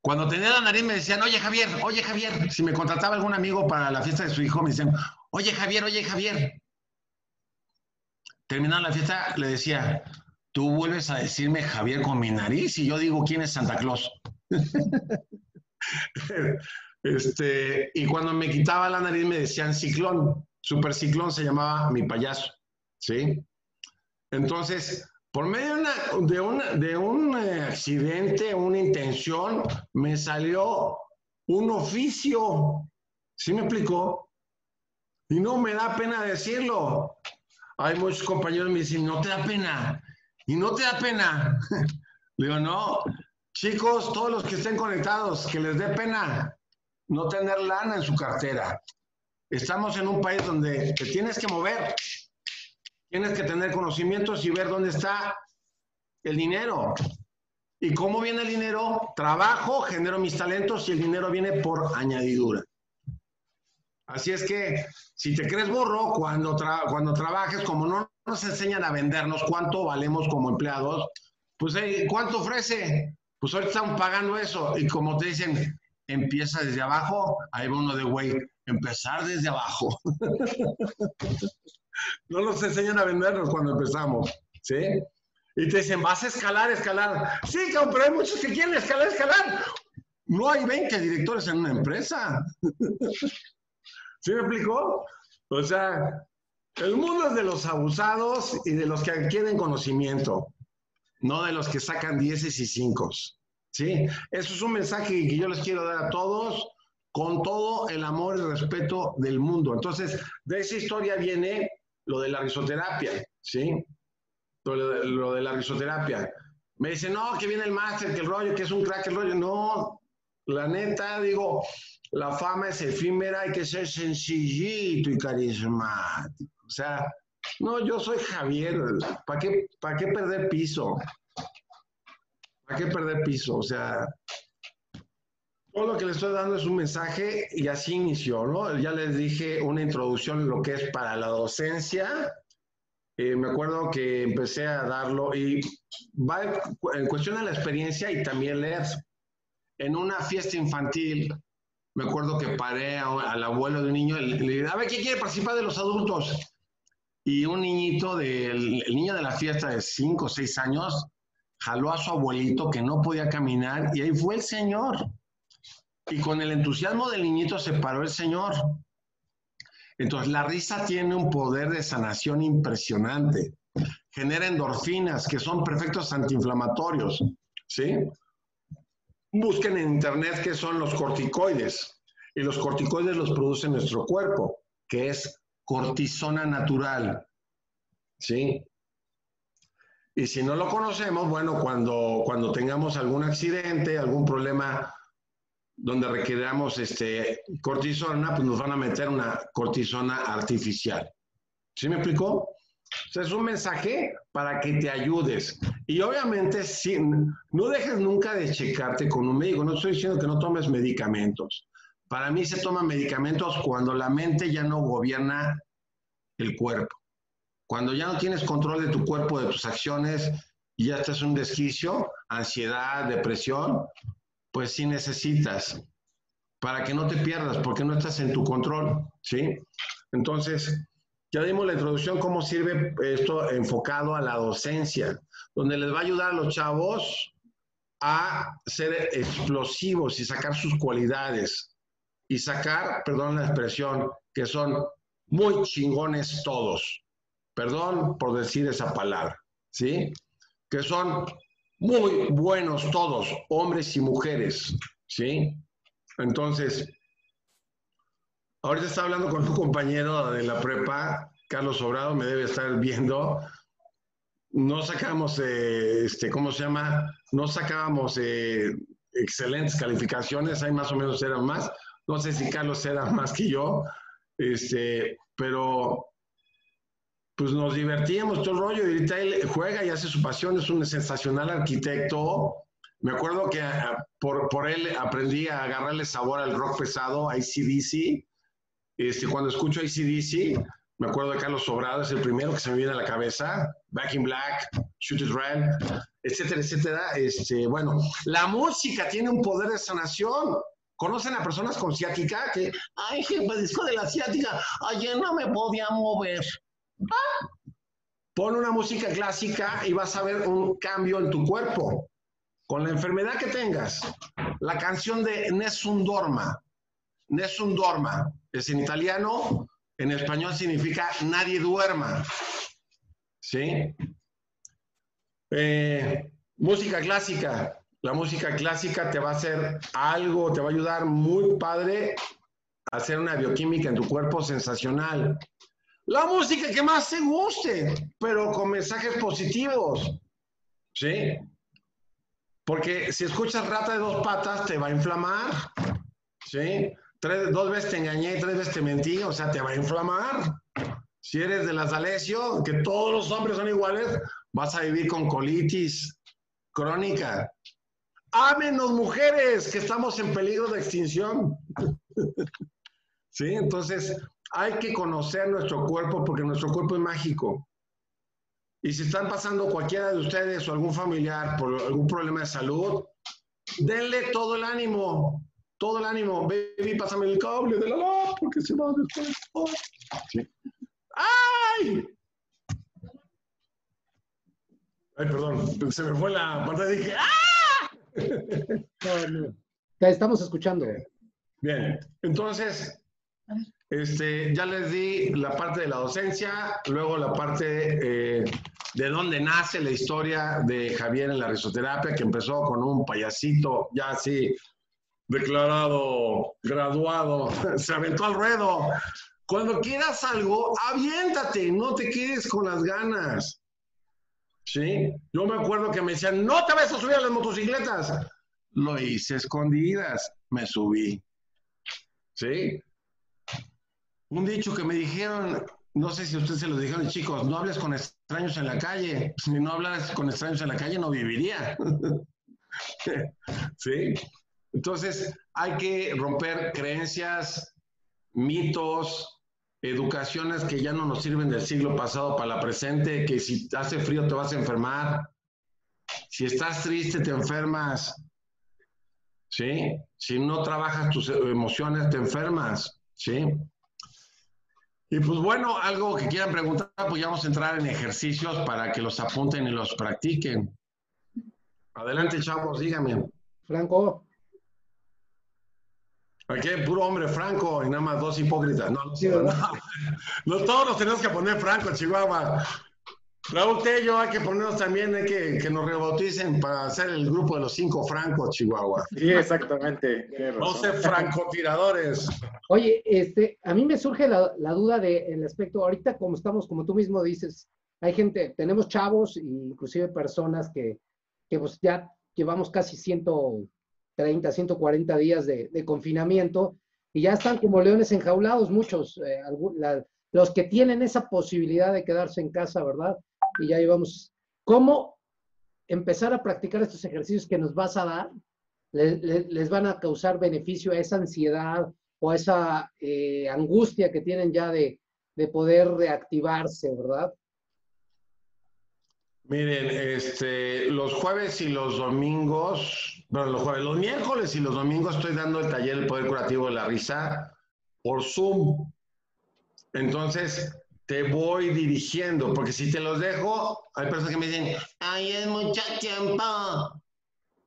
cuando tenía la nariz me decían, oye Javier, oye Javier, si me contrataba algún amigo para la fiesta de su hijo, me decían, oye Javier, oye Javier. Terminando la fiesta, le decía, tú vuelves a decirme Javier con mi nariz y yo digo, ¿quién es Santa Claus? este, y cuando me quitaba la nariz me decían ciclón, super ciclón se llamaba mi payaso, ¿sí? Entonces, por medio de, de, un eh, accidente, una intención, me salió un oficio ¿Sí me explico? Y no me da pena decirlo. Hay muchos compañeros que me dicen, no te da pena. Y no te da pena. Le digo, no. Chicos, todos los que estén conectados, que les dé pena no tener lana en su cartera. Estamos en un país donde te tienes que mover. Tienes que tener conocimientos y ver dónde está el dinero. ¿Y cómo viene el dinero? Trabajo, genero mis talentos y el dinero viene por añadidura. Así es que si te crees burro, cuando, cuando trabajes, como no nos enseñan a vendernos cuánto valemos como empleados, pues ¿cuánto ofrece? Pues ahorita están pagando eso y como te dicen, empieza desde abajo, ahí va uno de güey, empezar desde abajo. no nos enseñan a vendernos cuando empezamos, ¿sí? Y te dicen, vas a escalar, escalar. Sí, pero hay muchos que quieren escalar, escalar. No hay 20 directores en una empresa. ¿Sí me explicó? O sea, el mundo es de los abusados y de los que adquieren conocimiento, no de los que sacan dieces y cinco. ¿Sí? Eso es un mensaje que yo les quiero dar a todos con todo el amor y respeto del mundo. Entonces, de esa historia viene lo de la risoterapia, ¿sí? Lo de, la risoterapia. Me dicen, no, que viene el máster, que el rollo, que es un crack el rollo. No, la neta, digo, la fama es efímera, hay que ser sencillito y carismático. O sea, no, yo soy Javier, ¿para qué, para qué perder piso? ¿Para qué perder piso? O sea, todo lo que le estoy dando es un mensaje y así inició, ¿no? Ya les dije una introducción lo que es para la docencia. Eh, me acuerdo que empecé a darlo y va en cuestión de la experiencia y también leer. En una fiesta infantil, me acuerdo que paré al abuelo de un niño y le dije, a ver, ¿quién quiere participar de los adultos? Y un niñito, del, el niño de la fiesta de 5 o 6 años, jaló a su abuelito que no podía caminar y ahí fue el señor. Y con el entusiasmo del niñito se paró el señor. Entonces, la risa tiene un poder de sanación impresionante. Genera endorfinas, que son perfectos antiinflamatorios. ¿Sí? Busquen en internet qué son los corticoides. Y los corticoides los produce nuestro cuerpo, que es cortisona natural. ¿Sí? Y si no lo conocemos, bueno, cuando, cuando tengamos algún accidente, algún problema donde requeramos este, cortisona, pues nos van a meter una cortisona artificial. ¿Sí me explicó? es un mensaje para que te ayudes. Y obviamente, sí, no dejes nunca de checarte con un médico. No estoy diciendo que no tomes medicamentos. Para mí se toman medicamentos cuando la mente ya no gobierna el cuerpo. Cuando ya no tienes control de tu cuerpo, de tus acciones, y ya estás en un desquicio, ansiedad, depresión, pues sí necesitas para que no te pierdas, porque no estás en tu control, ¿sí? Entonces, ya dimos la introducción, cómo sirve esto enfocado a la docencia, donde les va a ayudar a los chavos a ser explosivos y sacar sus cualidades y sacar, perdón la expresión, que son muy chingones todos. Perdón por decir esa palabra, ¿sí? Que son muy buenos todos, hombres y mujeres, ¿sí? Entonces, ahorita estaba hablando con un compañero de la prepa, Carlos Sobrado, me debe estar viendo. No sacamos, eh, este, ¿cómo se llama? No sacábamos eh, excelentes calificaciones, ahí más o menos eran más. No sé si Carlos era más que yo, este, pero pues nos divertíamos todo el rollo y ahorita él juega y hace su pasión, es un sensacional arquitecto. Me acuerdo que ah, por, por él aprendí a agarrarle sabor al rock pesado, a ACDC. Este, cuando escucho ACDC, me acuerdo de Carlos Sobrado, es el primero que se me viene a la cabeza. Back in Black, Shoot It Red, etcétera, etcétera. Este, bueno, la música tiene un poder de sanación. ¿Conocen a personas con ciática? Que, ay, jefe, disco de la ciática, ayer no me podía mover. Pon una música clásica y vas a ver un cambio en tu cuerpo. Con la enfermedad que tengas. La canción de Nessun Dorma. Nessun Dorma es en italiano, en español significa nadie duerma. ¿Sí? Eh, música clásica. La música clásica te va a hacer algo, te va a ayudar muy padre hacer una bioquímica en tu cuerpo sensacional. La música que más te guste, pero con mensajes positivos. ¿Sí? Porque si escuchas rata de dos patas, te va a inflamar. ¿Sí? Tres, dos veces te engañé, tres veces te mentí, o sea, te va a inflamar. Si eres de las Alessio, que todos los hombres son iguales, vas a vivir con colitis crónica. Ámenos, mujeres, que estamos en peligro de extinción. ¿Sí? Entonces, hay que conocer nuestro cuerpo porque nuestro cuerpo es mágico. Y si están pasando cualquiera de ustedes o algún familiar por algún problema de salud, denle todo el ánimo, todo el ánimo. Baby, pásame el cable de la luz porque se va después. ¿Sí? ¡Ay! Ay, perdón, se me fue la pantalla y dije ¡Ah! Te estamos escuchando. Bien, entonces, este, ya les di la parte de la docencia, luego la parte eh, de dónde nace la historia de Javier en la risoterapia, que empezó con un payasito ya así declarado, graduado, se aventó al ruedo. Cuando quieras algo, aviéntate, no te quedes con las ganas. ¿Sí? Yo me acuerdo que me decían, no te vas a subir a las motocicletas. Lo hice escondidas, me subí. ¿Sí? Un dicho que me dijeron, no sé si ustedes se lo dijeron, chicos, no hables con extraños en la calle. Si no hablas con extraños en la calle, no viviría. ¿Sí? Entonces, hay que romper creencias, mitos, educaciones que ya no nos sirven del siglo pasado para la presente, que si hace frío te vas a enfermar, si estás triste te enfermas, ¿sí? Si no trabajas tus emociones te enfermas, ¿sí? Y pues bueno, algo que quieran preguntar, pues ya vamos a entrar en ejercicios para que los apunten y los practiquen. Adelante, chavos, díganme. Franco. Aquí hay puro hombre franco y nada más dos hipócritas. No, no, no, todos nos tenemos que poner franco, Chihuahua. Raúl Tello, hay que ponernos también, hay que, que nos rebauticen para hacer el grupo de los cinco francos, Chihuahua. Sí, exactamente. No ser francotiradores. Oye, este, a mí me surge la, la duda del aspecto, ahorita como estamos, como tú mismo dices, hay gente, tenemos chavos, inclusive personas que, que pues ya llevamos casi 130, 140 días de, de confinamiento y ya están como leones enjaulados muchos, eh, la, los que tienen esa posibilidad de quedarse en casa, ¿verdad? Y ya llevamos. ¿Cómo empezar a practicar estos ejercicios que nos vas a dar? Les, van a causar beneficio a esa ansiedad o a esa eh, angustia que tienen ya de, de poder reactivarse, ¿verdad? Miren, este, los jueves y los domingos, bueno, los jueves, los miércoles y los domingos estoy dando el taller del poder curativo de la risa por Zoom. Entonces, te voy dirigiendo, porque si te los dejo, hay personas que me dicen, ay, es mucho tiempo.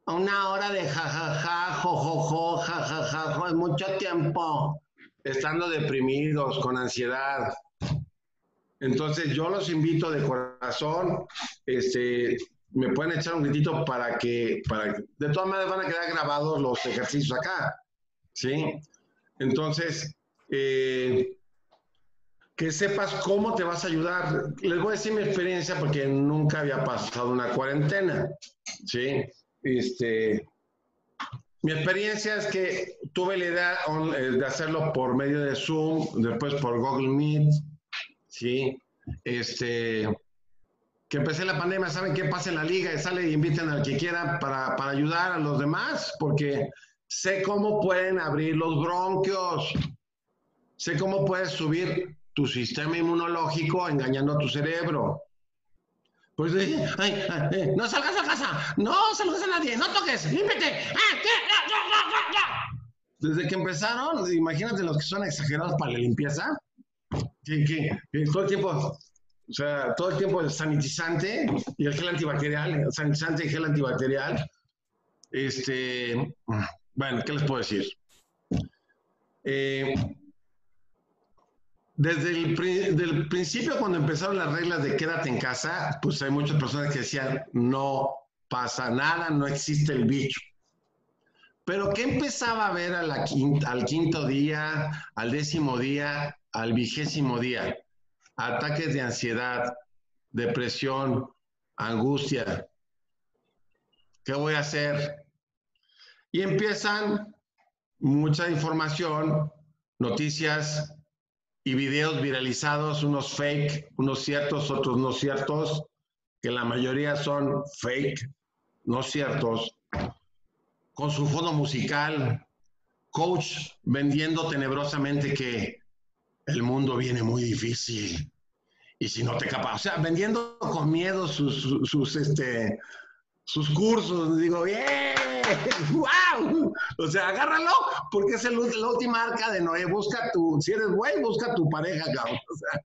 Una hora de jajaja, jojojo, jajaja, es mucho tiempo. Estando deprimidos, con ansiedad. Entonces yo los invito de corazón, este, me pueden echar un gritito para que, para de todas maneras van a quedar grabados los ejercicios acá, ¿sí? Entonces, eh, que sepas cómo te vas a ayudar. Les voy a decir mi experiencia porque nunca había pasado una cuarentena, ¿sí? Este, mi experiencia es que tuve la idea eh, de hacerlo por medio de Zoom, después por Google Meet, ¿sí? Este, que empecé la pandemia, ¿saben qué pasa en la liga? Y sale y inviten al que quiera para, para ayudar a los demás, porque sé cómo pueden abrir los bronquios, sé cómo puedes subir tu sistema inmunológico engañando a tu cerebro. Pues ay, ay, no salgas a casa, no saludes a nadie, no toques, límpete. Desde que empezaron, imagínate los que son exagerados para la limpieza, que, que, todo el tiempo, o sea, todo el tiempo el sanitizante y el gel antibacterial, sanitizante y gel antibacterial. Este, bueno, ¿qué les puedo decir? Eh, desde el principio, cuando empezaron las reglas de quédate en casa, pues hay muchas personas que decían, no pasa nada, no existe el bicho. Pero ¿qué empezaba a ver a la al quinto día, al décimo día, al vigésimo día? Ataques de ansiedad, depresión, angustia. ¿Qué voy a hacer? Y empiezan mucha información, noticias y videos viralizados, unos fake, unos ciertos, otros no ciertos, que la mayoría son fake, no ciertos, con su fondo musical, coach vendiendo tenebrosamente que el mundo viene muy difícil. Y si no te capas, o sea, vendiendo con miedo sus, sus, sus, este, sus cursos. Digo, ¡bien! ¡Wow! O sea, agárralo, porque es el, la última arca de Noé. Busca tu, si eres güey, busca tu pareja, cabrón. O sea,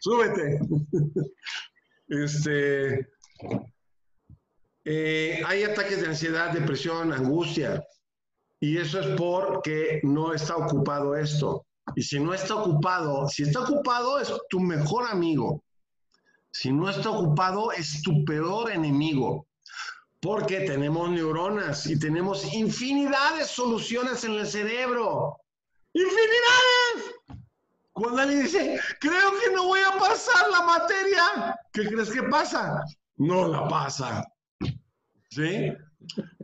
súbete. Este. eh, hay ataques de ansiedad, depresión, angustia. Y eso es porque no está ocupado esto. Y si no está ocupado, si está ocupado es tu mejor amigo. Si no está ocupado es tu peor enemigo. Porque tenemos neuronas y tenemos infinidad de soluciones en el cerebro. ¡Infinidades! Cuando alguien dice, creo que no voy a pasar la materia, ¿qué crees que pasa? No la pasa. ¿Sí?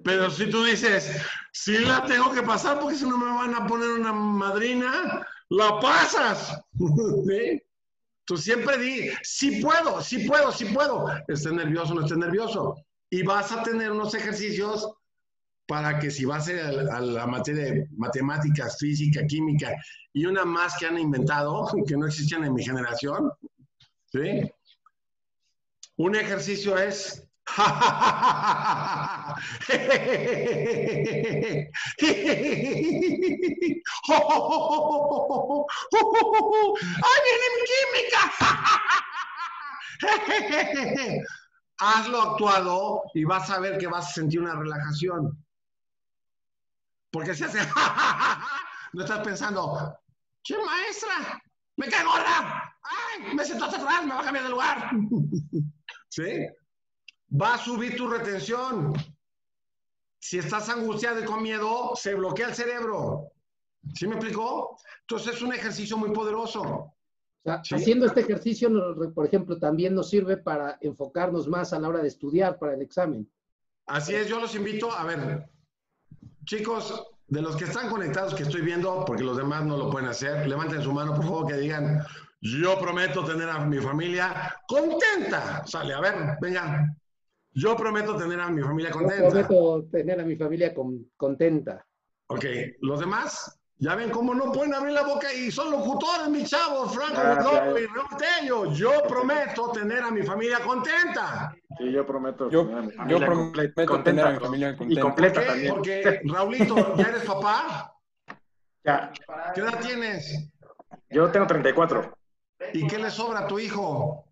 Pero si tú dices, sí la tengo que pasar porque si no me van a poner una madrina, la pasas. ¿Sí? Tú siempre di, sí puedo, sí puedo, sí puedo. Estés nervioso, no estés nervioso. Y vas a tener unos ejercicios para que si vas a, a, la materia de matemáticas, física, química y una más que han inventado, que no existían en mi generación, ¿sí? Un ejercicio es ¡Ay, viene mi química! Hazlo actuado y vas a ver que vas a sentir una relajación. Porque si hace no estás pensando, che maestra, me cae gorda, ay, me siento hasta atrás, me va a cambiar de lugar. ¿Sí? Va a subir tu retención. Si estás angustiado y con miedo, se bloquea el cerebro. ¿Sí me explicó? Entonces es un ejercicio muy poderoso. O sea, Sí. haciendo este ejercicio, por ejemplo, también nos sirve para enfocarnos más a la hora de estudiar para el examen. Así es, yo los invito a ver, chicos, de los que están conectados que estoy viendo, porque los demás no lo pueden hacer, levanten su mano, por favor, que digan, yo prometo tener a mi familia contenta. Sale, a ver, venga. Yo prometo tener a mi familia Yo contenta. prometo tener a mi familia con- contenta. Ok, los demás, ya ven cómo no pueden abrir la boca y son locutores, mis chavos, Franco Ah, y Norteño. Yo prometo tener a mi familia contenta. Sí, yo prometo Yo- tener a mi yo familia prometo tener a mi contenta, familia Y contenta. completa ¿Por qué? también. Porque, Raulito, ¿ya eres papá? Ya, ¿Qué edad tienes? yo tengo 34. ¿Y qué le sobra a tu hijo?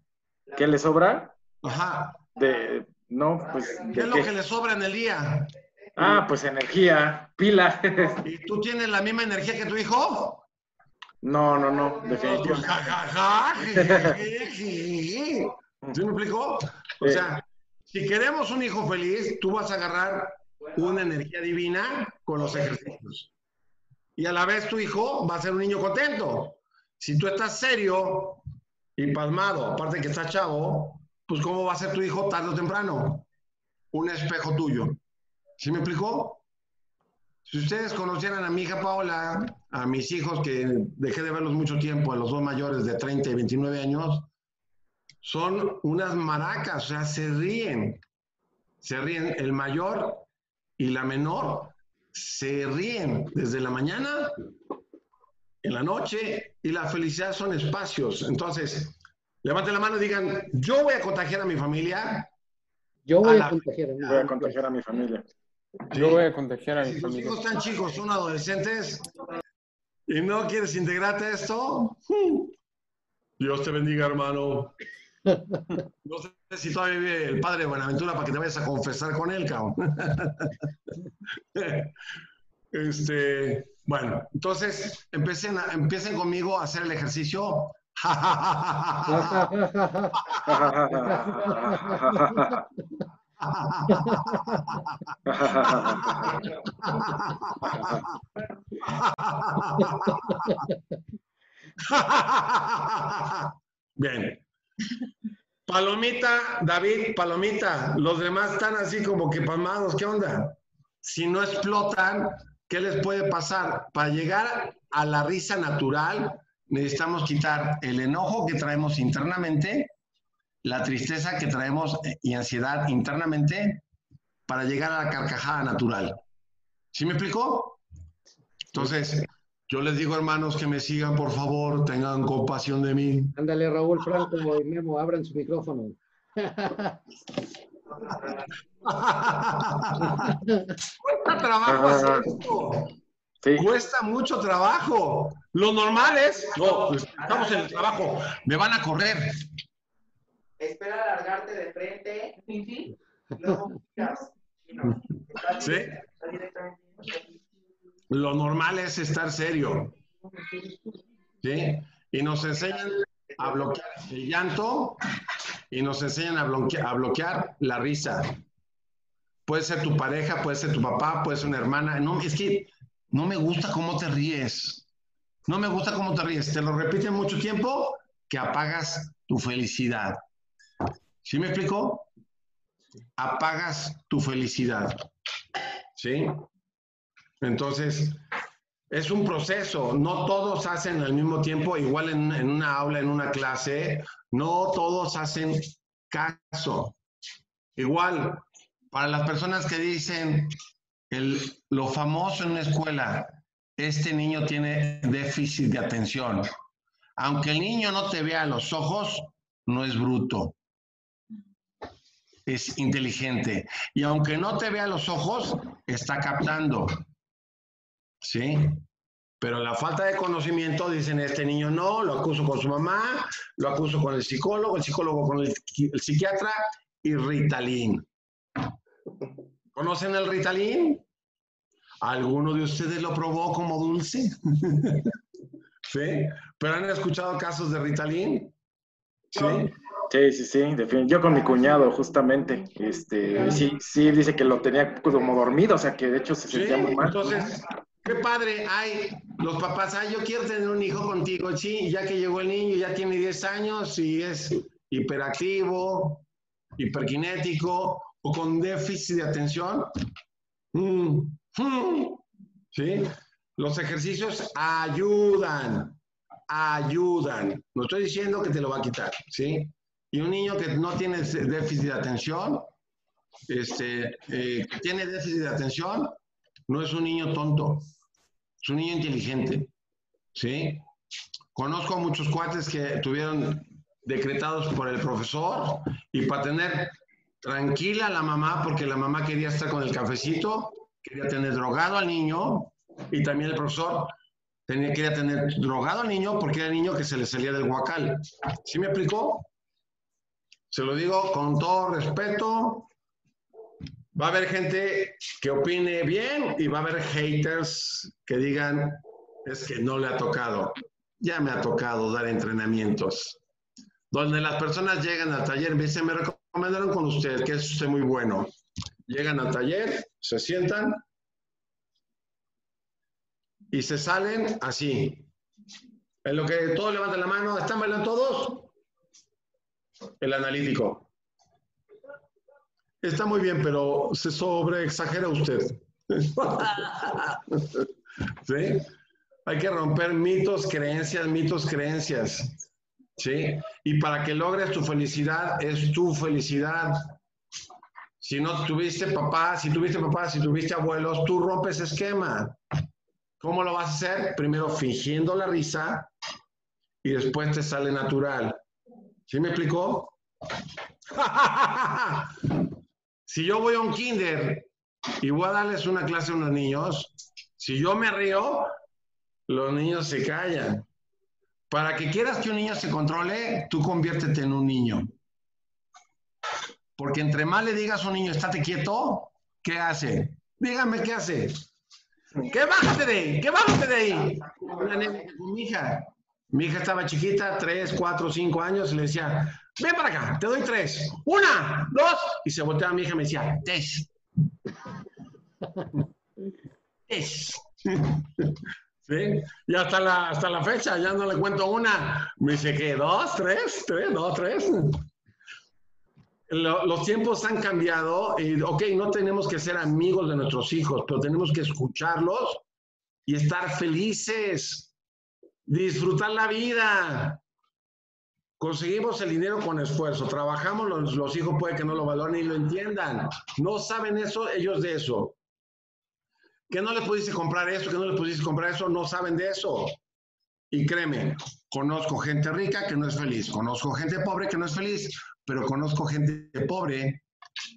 ¿Qué le sobra? Ajá. De, no, pues, ¿Qué ¿de es lo qué? que le sobra en el día? Ah, pues energía, pila. ¿Y tú tienes la misma energía que tu hijo? No, no, no, definitivamente. ¿Sí me explicó? O sea, si queremos un hijo feliz, tú vas a agarrar una energía divina con los ejercicios. Y a la vez tu hijo va a ser un niño contento. Si tú estás serio y pasmado, aparte que estás chavo, pues ¿cómo va a ser tu hijo tarde o temprano? Un espejo tuyo. ¿Sí me explicó? Si ustedes conocieran a mi hija Paola, a mis hijos que dejé de verlos mucho tiempo, a los dos mayores de 30 y 29 años, son unas maracas, o sea, se ríen. Se ríen. El mayor y la menor se ríen desde la mañana, en la noche, y la felicidad son espacios. Entonces, levanten la mano y digan, yo voy a contagiar a mi familia. Yo voy A a, la- contagiar a Voy a contagiar a mi familia. Yo voy a contagiar a mi Si tus hijos tan chicos son adolescentes y no quieres integrarte a esto, Dios te bendiga, hermano. No sé si todavía vive el padre de Buenaventura para que te vayas a confesar con él, cabrón. Este, bueno, entonces empiecen, a- empiecen conmigo a hacer el ejercicio. Bien. Palomita, David, Palomita, los demás están así como que palmados, ¿qué onda? Si no explotan, ¿qué les puede pasar? Para llegar a la risa natural, necesitamos quitar el enojo que traemos internamente, la tristeza que traemos eh, y ansiedad internamente para llegar a la carcajada natural. ¿Sí me explicó? Entonces, yo les digo, hermanos, que me sigan, por favor, tengan compasión de mí. Ándale, Raúl Franco y Memo, abran su micrófono. Cuesta trabajo hacer esto. Sí. Cuesta mucho trabajo. Lo normal es, no, pues, estamos en el trabajo, me van a correr. Espera alargarte de frente. Luego giras. No, está ¿Sí? bien, está directamente. Lo normal es estar serio. ¿Sí? Y nos enseñan a bloquear el llanto y nos enseñan a bloquear, a bloquear la risa. Puede ser tu pareja, puede ser tu papá, puede ser una hermana. No, es que no me gusta cómo te ríes. No me gusta cómo te ríes. Te lo repiten mucho tiempo que apagas tu felicidad. ¿Sí me explico? Apagas tu felicidad. ¿Sí? Entonces, es un proceso. No todos hacen al mismo tiempo, igual en, en una aula, en una clase, no todos hacen caso. Igual, para las personas que dicen el, lo famoso en una escuela, este niño tiene déficit de atención. Aunque el niño no te vea a los ojos, no es bruto. Es inteligente. Y aunque no te vea los ojos, está captando. ¿Sí? Pero la falta de conocimiento, dicen, este niño no, lo acuso con su mamá, lo acuso con el psicólogo, el psicólogo con el, el psiquiatra y Ritalin. ¿Conocen el Ritalin? ¿Alguno de ustedes lo probó como dulce? ¿Sí? ¿Pero han escuchado casos de Ritalin? ¿Sí? Sí, sí, sí, defin- Yo con mi cuñado, justamente, este, sí, sí, dice que lo tenía como dormido, o sea, que de hecho se Sí, sentía muy mal. entonces, qué padre, ay, los papás, ay, yo quiero tener un hijo contigo, sí, ya que llegó el niño, ya tiene 10 años y es hiperactivo, hiperkinético o con déficit de atención. Mm, mm, ¿Sí? Los ejercicios ayudan, ayudan. No estoy diciendo que te lo va a quitar, ¿sí? Y un niño que no tiene déficit de atención, este, eh, que tiene déficit de atención, no es un niño tonto, es un niño inteligente, ¿sí? Conozco muchos cuates que tuvieron decretados por el profesor y para tener tranquila la mamá, porque la mamá quería estar con el cafecito, quería tener drogado al niño y también el profesor tenía, quería tener drogado al niño porque era el niño que se le salía del guacal. ¿Sí me explicó? Se lo digo con todo respeto, Va a haber gente que opine bien y va a haber haters que digan, es que no le ha tocado. Ya me ha tocado dar entrenamientos. Donde las personas llegan al taller, me dicen, me recomendaron con usted, que es usted muy bueno. Llegan al taller, se sientan y se salen así. En lo que todos levantan la mano, ¿están bailando todos? El analítico. Está muy bien, pero se sobreexagera usted. ¿Sí? Hay que romper mitos, creencias, mitos, creencias. ¿Sí? Y para que logres tu felicidad, es tu felicidad. Si no tuviste papá, si tuviste papá, si tuviste abuelos, tú rompes esquema. ¿Cómo lo vas a hacer? Primero fingiendo la risa y después te sale natural. ¿Sí me explicó? si yo voy a un kinder y voy a darles una clase a unos niños, si yo me río, los niños se callan. Para que quieras que un niño se controle, tú conviértete en un niño. Porque entre más le digas a un niño, estate quieto, ¿qué hace? Dígame qué hace. ¿Qué bájate de ahí? ¿Qué bájate de ahí? Una anécdota con mi hija. Mi hija estaba chiquita, 3, 4, 5 años, y le decía, ven para acá, te doy tres. Una, dos. Y se volteaba mi hija y me decía, tres. tres. ¿Sí? Y hasta la, hasta la fecha ya no le cuento una. Me dice que dos, tres, tres, dos, tres. Lo- los tiempos han cambiado y, ok, no tenemos que ser amigos de nuestros hijos, pero tenemos que escucharlos y estar felices, disfrutar la vida. Conseguimos el dinero con esfuerzo, trabajamos, los, los hijos puede que no lo valoren y lo entiendan. No saben eso, ellos de eso. Que no les pudiste comprar eso, que no les pudiste comprar eso, no saben de eso. Y créeme, conozco gente rica que no es feliz, conozco gente pobre que no es feliz, pero conozco gente pobre.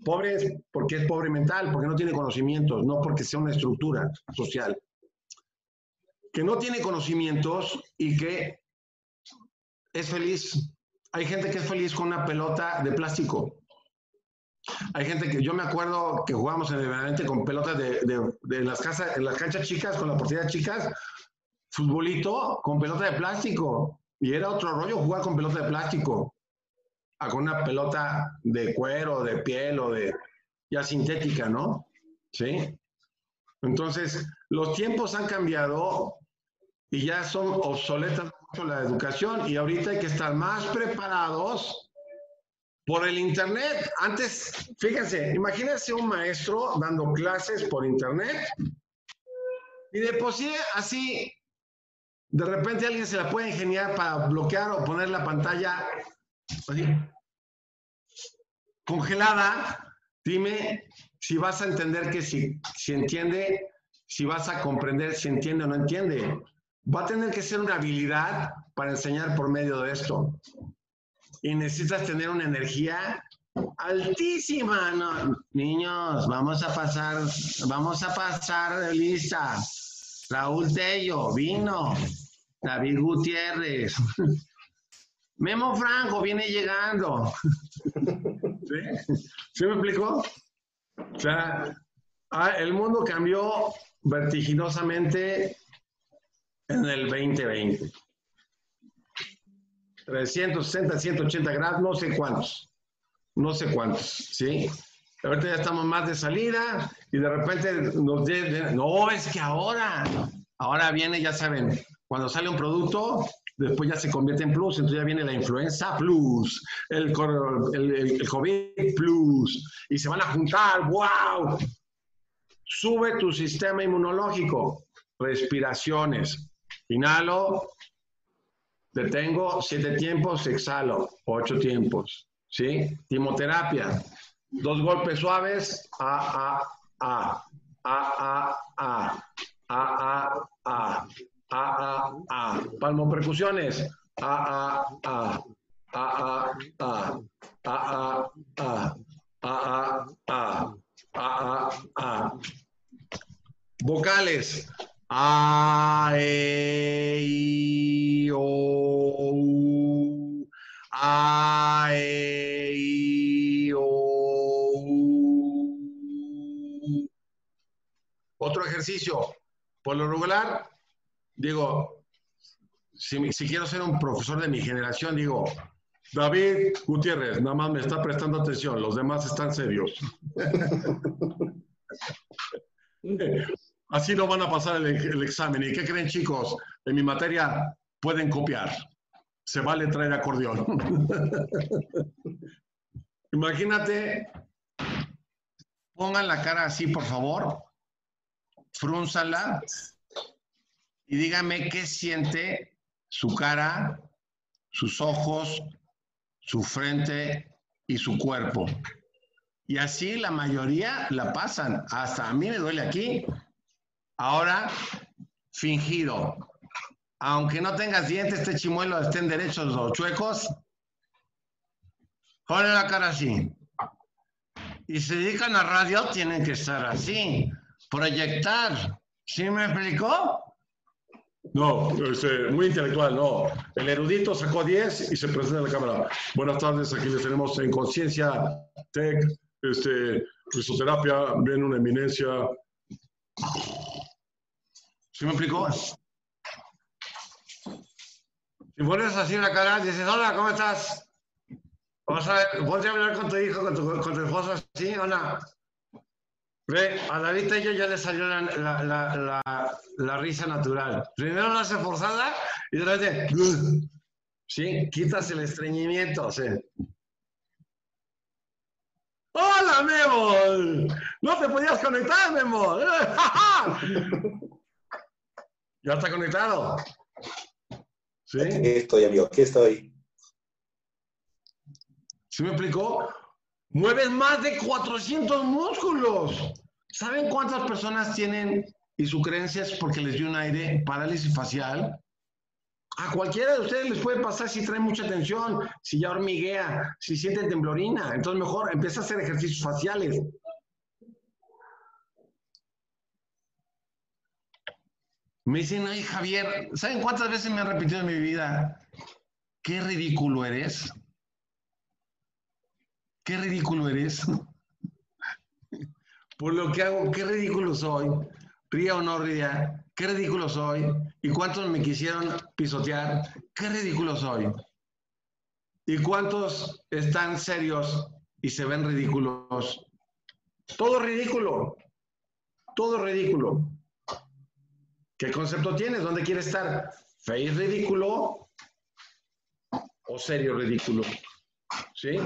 Pobre es porque es pobre mental, porque no tiene conocimientos, no porque sea una estructura social. Que no tiene conocimientos y que es feliz. Hay gente que es feliz con una pelota de plástico. Hay gente que yo me acuerdo que jugamos en el con pelotas de, las casas, en las canchas chicas, con la portería chicas, futbolito con pelota de plástico. Y era otro rollo jugar con pelota de plástico. A con una pelota de cuero, de piel o de ya sintética, ¿no? Sí. Entonces, los tiempos han cambiado y ya son obsoletas mucho la educación y ahorita hay que estar más preparados por el internet. Antes, fíjense, imagínense un maestro dando clases por internet y de por sí así, de repente alguien se la puede ingeniar para bloquear o poner la pantalla congelada. Dime si vas a entender que si, si entiende, si vas a comprender si entiende o no entiende. Va a tener que ser una habilidad para enseñar por medio de esto. Y necesitas tener una energía altísima. No, niños, vamos a pasar, vamos a pasar lista. Raúl Tello, vino. David Gutiérrez. Memo Franco viene llegando. ¿Sí? ¿Sí me explicó? O sea, ah, el mundo cambió vertiginosamente en el 2020. 360, 180 grados, no sé cuántos. No sé cuántos, ¿sí? Ahorita ya estamos más de salida y de repente nos de, no, es que ahora, ahora viene, ya saben, cuando sale un producto, después ya se convierte en plus, entonces ya viene la influenza plus, el, el- el COVID plus, y se van a juntar, wow. Sube tu sistema inmunológico, respiraciones. Inhalo, detengo, siete tiempos, exhalo, ocho tiempos. ¿Sí? Timoterapia. Dos golpes suaves. A, a, a. A, a, a. A, a, a. A, a, a. Palmo percusiones. A, a, a. A, a, a. A, a, a. A, a, a. A, a, a. Vocales. A, E, I, O, U. A, E, O, U. Otro ejercicio. Por lo regular, digo, si, si quiero ser un profesor de mi generación, digo, David Gutiérrez, nada más me está prestando atención, los demás están serios. Así no van a pasar el, examen. ¿Y qué creen, chicos? En mi materia pueden copiar. Se vale traer acordeón. Imagínate, pongan la cara así, por favor. Frúnzala y dígame qué siente su cara, sus ojos, su frente y su cuerpo. Y así la mayoría la pasan. Hasta a mí me duele aquí. Ahora, fingido. Aunque no tengas dientes, este chimuelo estén derechos o chuecos, pone la cara así. Y se dedican a radio, tienen que estar así. Proyectar. ¿Sí me explicó? No, este, muy intelectual, no. El erudito sacó 10 y se presenta en la cámara. Buenas tardes, aquí les tenemos en Conciencia Tech, este, risoterapia, viene una eminencia. ¿Sí me explicó? Si pones así la cara, dices, hola, ¿cómo estás? Vamos a ver, a hablar con tu hijo, con tu, con tu esposo, ¿sí o no? Ve, a David yo ya le salió la, la, la risa natural. Primero la hace forzada y de repente, ¿sí? Quitas el estreñimiento, ¿sí? ¡Hola, Memo! No te podías conectar, Memo. ¿Ya está conectado? ¿Sí? Aquí estoy, amigo, aquí estoy. ¿Sí me explicó? Mueves más de 400 músculos. ¿Saben cuántas personas tienen y su creencia es porque les dio un aire, parálisis facial? A cualquiera de ustedes les puede pasar si trae mucha tensión, si ya hormiguea, si siente temblorina. Entonces mejor empieza a hacer ejercicios faciales. Me dicen, ay Javier, ¿saben cuántas veces me han repetido en mi vida? Qué ridículo eres. Qué ridículo eres. Por lo que hago, qué ridículo soy. Ría o no ría, qué ridículo soy. ¿Y cuántos me quisieron pisotear? Qué ridículo soy. ¿Y cuántos están serios y se ven ridículos? Todo ridículo. Todo ridículo. ¿Qué concepto tienes? ¿Dónde quieres estar? ¿Face ridículo o serio ridículo? ¿Sí?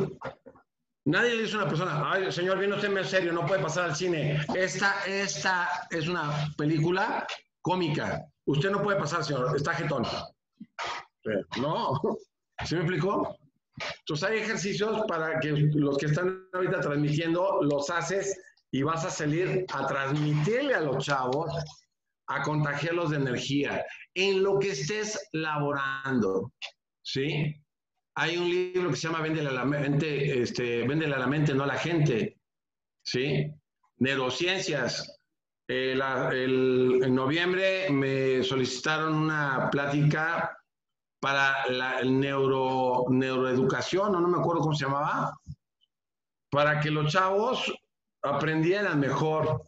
Nadie dice a una persona, ay, señor, viene usted en serio, no puede pasar al cine. Esta, esta es una película cómica. Usted no puede pasar, señor, está jetón. No, ¿sí me explicó? Entonces hay ejercicios para que los que están ahorita transmitiendo los haces y vas a salir a transmitirle a los chavos, a contagiarlos de energía en lo que estés laborando. ¿Sí? Hay un libro que se llama Véndele a la mente, este, Véndele a la mente, no a la gente. ¿Sí? Neurociencias. Eh, la- el- en noviembre me solicitaron una plática para la neuro, neuroeducación, no, no me acuerdo cómo se llamaba, para que los chavos aprendieran mejor.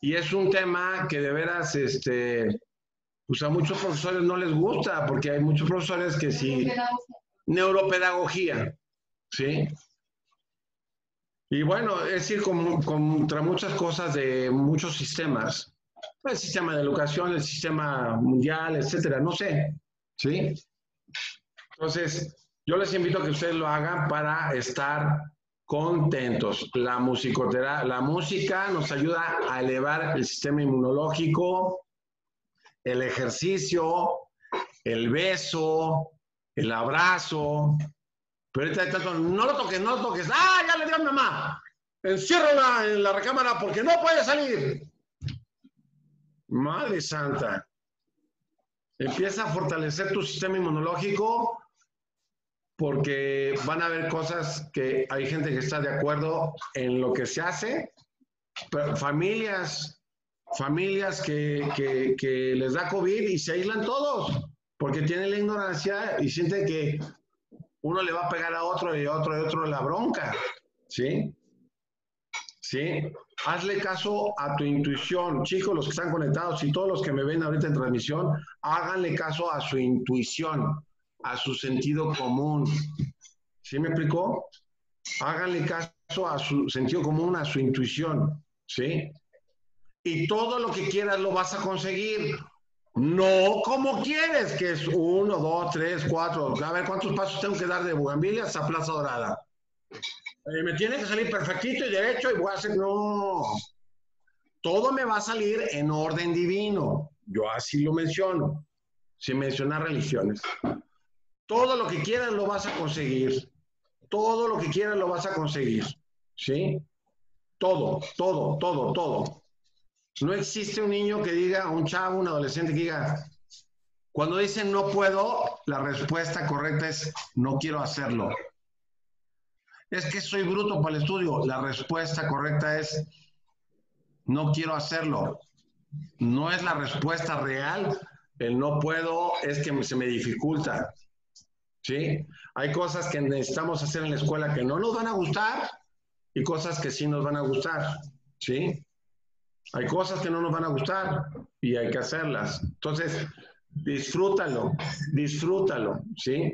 Y es un tema que de veras, este, pues a muchos profesores no les gusta, porque hay muchos profesores que sí, neuropedagogía, ¿sí? Y bueno, es ir con- contra muchas cosas de muchos sistemas. El sistema de educación, el sistema mundial, etcétera, no sé, ¿sí? Entonces, yo les invito a que ustedes lo hagan para estar contentos. La musicotera- la música nos ayuda a elevar el sistema inmunológico, el ejercicio, el beso, el abrazo. Pero ahorita hay tanto, no lo toques, no lo toques. ¡Ah, ya le dio a mi mamá! Enciérrala en la recámara porque no puede salir. Madre santa. Empieza a fortalecer tu sistema inmunológico porque van a haber cosas que hay gente que está de acuerdo en lo que se hace, pero familias, familias que, que- que les da COVID y se aíslan todos porque tienen la ignorancia y sienten que uno le va a pegar a otro y a otro y a otro la bronca, ¿sí? ¿Sí? Hazle caso a tu intuición. Chicos, los que están conectados y todos los que me ven ahorita en transmisión, háganle caso a su intuición, a su sentido común. ¿Sí me explicó? Háganle caso a su sentido común, a su intuición, ¿sí? Y todo lo que quieras lo vas a conseguir. No como quieres, que es uno, dos, tres, cuatro. A ver cuántos pasos tengo que dar de Bugambilia hasta Plaza Dorada. Eh, me tiene que salir perfectito y derecho y voy a hacer. No. Todo me va a salir en orden divino. Yo así lo menciono, sin mencionar religiones. Todo lo que quieras lo vas a conseguir. Todo lo que quieras lo vas a conseguir. ¿Sí? Todo, todo, todo, todo. No existe un niño que diga, un chavo, un adolescente que diga, cuando dicen no puedo, la respuesta correcta es no quiero hacerlo. Es que soy bruto para el estudio. La respuesta correcta es no quiero hacerlo. No es la respuesta real. El no puedo es que se me dificulta. ¿Sí? Hay cosas que necesitamos hacer en la escuela que no nos van a gustar y cosas que sí nos van a gustar. ¿Sí? Hay cosas que no nos van a gustar y hay que hacerlas. Entonces, disfrútalo, disfrútalo, ¿sí?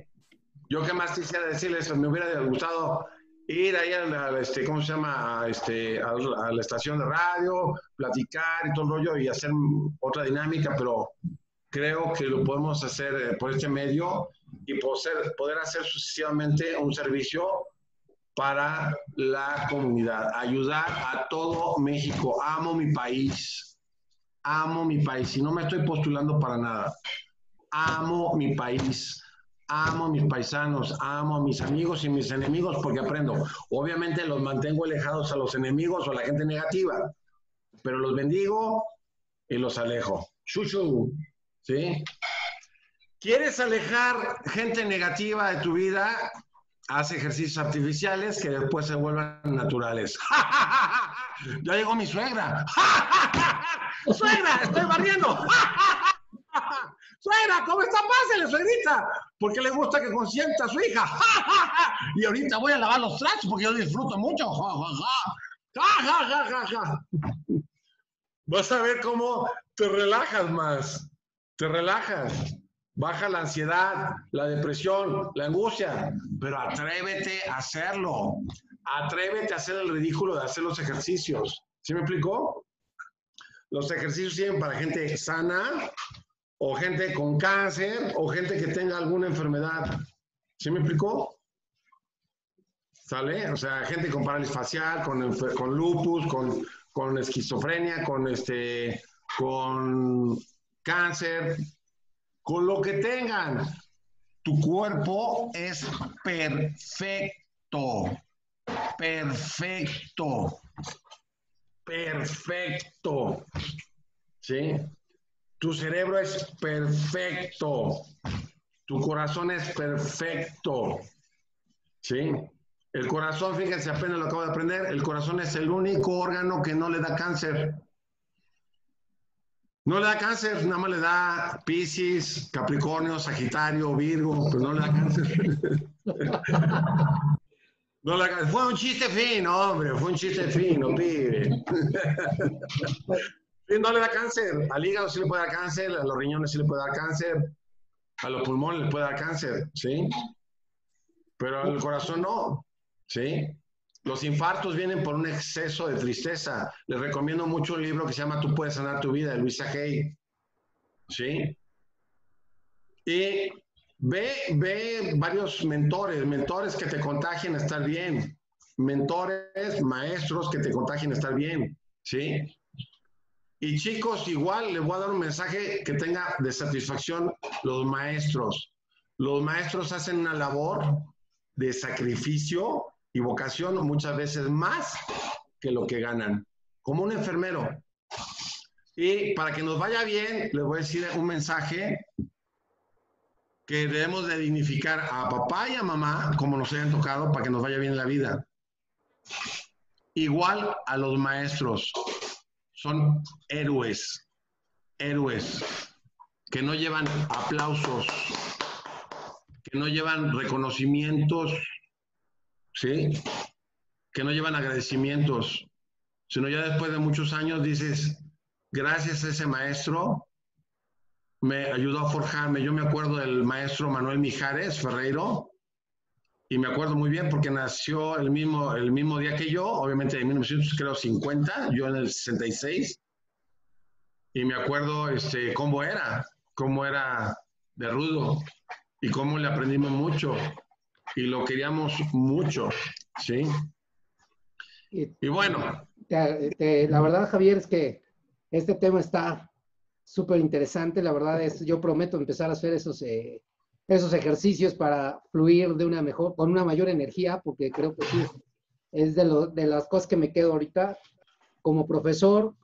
Yo qué más quisiera decirles, me hubiera gustado ir ahí a este, ¿cómo se llama? A, Este, a, a la estación de radio, platicar y todo el rollo y hacer otra dinámica, pero creo que lo podemos hacer eh, por este medio y poder, poder hacer sucesivamente un servicio para la comunidad, ayudar a todo México. Amo mi país, amo mi país y no me estoy postulando para nada. Amo mi país, amo a mis paisanos, amo a mis amigos y mis enemigos porque aprendo. Obviamente los mantengo alejados a los enemigos o a la gente negativa, pero los bendigo y los alejo. Chuchu, ¿sí? ¿Quieres alejar gente negativa de tu vida? Haz ejercicios artificiales que después se vuelvan naturales. ya llegó mi suegra. suegra, estoy barriendo. suegra, ¿cómo está? Pásale, suegrita. Porque le gusta que consienta a su hija. y ahorita voy a lavar los trastos porque yo disfruto mucho. Vas a ver cómo te relajas más. Te relajas baja la ansiedad, la depresión, la angustia, pero atrévete a hacerlo. Atrévete a hacer el ridículo de hacer los ejercicios. ¿Sí me explicó? Los ejercicios sirven para gente sana o gente con cáncer o gente que tenga alguna enfermedad. ¿Sí me explicó? ¿Sale? O sea, gente con parálisis facial, con, lupus, con, con esquizofrenia, con, este, con cáncer, con lo que tengan. Tu cuerpo es perfecto, perfecto, perfecto. ¿Sí? Tu cerebro es perfecto, tu corazón es perfecto. ¿Sí? El corazón, fíjense, apenas lo acabo de aprender, el corazón es el único órgano que no le da cáncer. No le da cáncer, nada más le da Piscis, Capricornio, Sagitario, Virgo, pero no le da cáncer. no le da Fue un chiste fino, hombre, fue un chiste fino, pibe. no le da cáncer. Al hígado sí le puede dar cáncer, a los riñones sí le puede dar cáncer, a los pulmones le puede dar cáncer, ¿sí? Pero al corazón no, ¿sí? Los infartos vienen por un exceso de tristeza. Les recomiendo mucho un libro que se llama Tú puedes sanar tu vida, de Luisa Hay. ¿Sí? Y ve, ve varios mentores, mentores que te contagien a estar bien. Mentores, maestros que te contagien a estar bien. ¿Sí? Y chicos, igual les voy a dar un mensaje que tenga de satisfacción los maestros. Los maestros hacen una labor de sacrificio y vocación muchas veces más que lo que ganan, como un enfermero. Y para que nos vaya bien, les voy a decir un mensaje que debemos de dignificar a papá y a mamá como nos hayan tocado para que nos vaya bien en la vida. Igual a los maestros, son héroes, héroes, que no llevan aplausos, que no llevan reconocimientos ¿sí? Que no llevan agradecimientos, sino ya después de muchos años dices, gracias a ese maestro, me ayudó a forjarme. Yo me acuerdo del maestro Manuel Mijares Ferreiro, y me acuerdo muy bien porque nació el mismo, el mismo día que yo, obviamente en 1950, yo en el 66, y me acuerdo este, cómo era, cómo era de rudo y cómo le aprendimos mucho y lo queríamos mucho, ¿sí? Y, bueno. la verdad, Javier, es que este tema está súper interesante. La verdad es, yo prometo empezar a hacer esos, eh, esos ejercicios para fluir de una mejor, con una mayor energía, porque creo que sí, es de, lo, de las cosas que me quedo ahorita. Como profesor,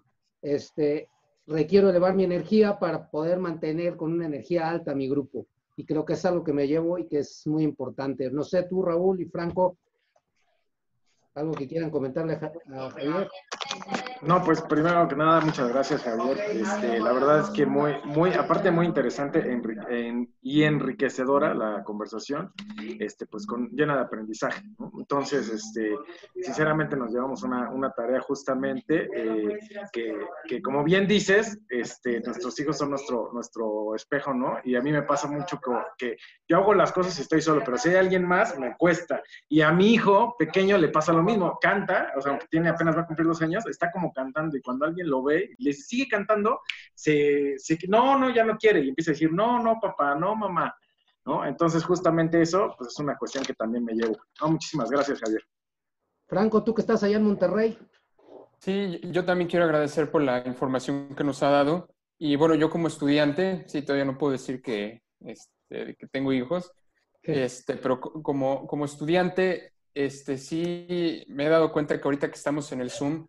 este, requiero elevar mi energía para poder mantener con una energía alta mi grupo y creo que es algo que me llevo y que es muy importante. No sé, tú, Raúl y Franco, ¿Algo que quieran comentarle a, Ja- a Javier? No, pues primero que nada, muchas gracias, Javier. Este, la verdad es que muy, muy, aparte muy interesante enri- en- y enriquecedora la conversación, este, pues con, llena de aprendizaje, ¿no? Entonces, este, sinceramente nos llevamos una, una tarea justamente eh, que, que, como bien dices, este, nuestros hijos son nuestro, nuestro espejo, ¿no? Y a mí me pasa mucho que, que yo hago las cosas y estoy solo, pero si hay alguien más, me cuesta. Y a mi hijo pequeño le pasa lo mismo, canta, o sea, aunque tiene apenas va a cumplir dos años, está como cantando y cuando alguien lo ve y le sigue cantando, se, se, no, no, ya no quiere y empieza a decir, no, no, papá, no, mamá, ¿no? Entonces, justamente eso, pues es una cuestión que también me llevo. No, muchísimas gracias, Javier. Franco, tú que estás allá en Monterrey, Sí, yo también quiero agradecer por la información que nos ha dado. Y bueno, yo como estudiante, sí, todavía no puedo decir que, este, que tengo hijos, este, pero co- como, como estudiante, este, sí me he dado cuenta que ahorita que estamos en el Zoom,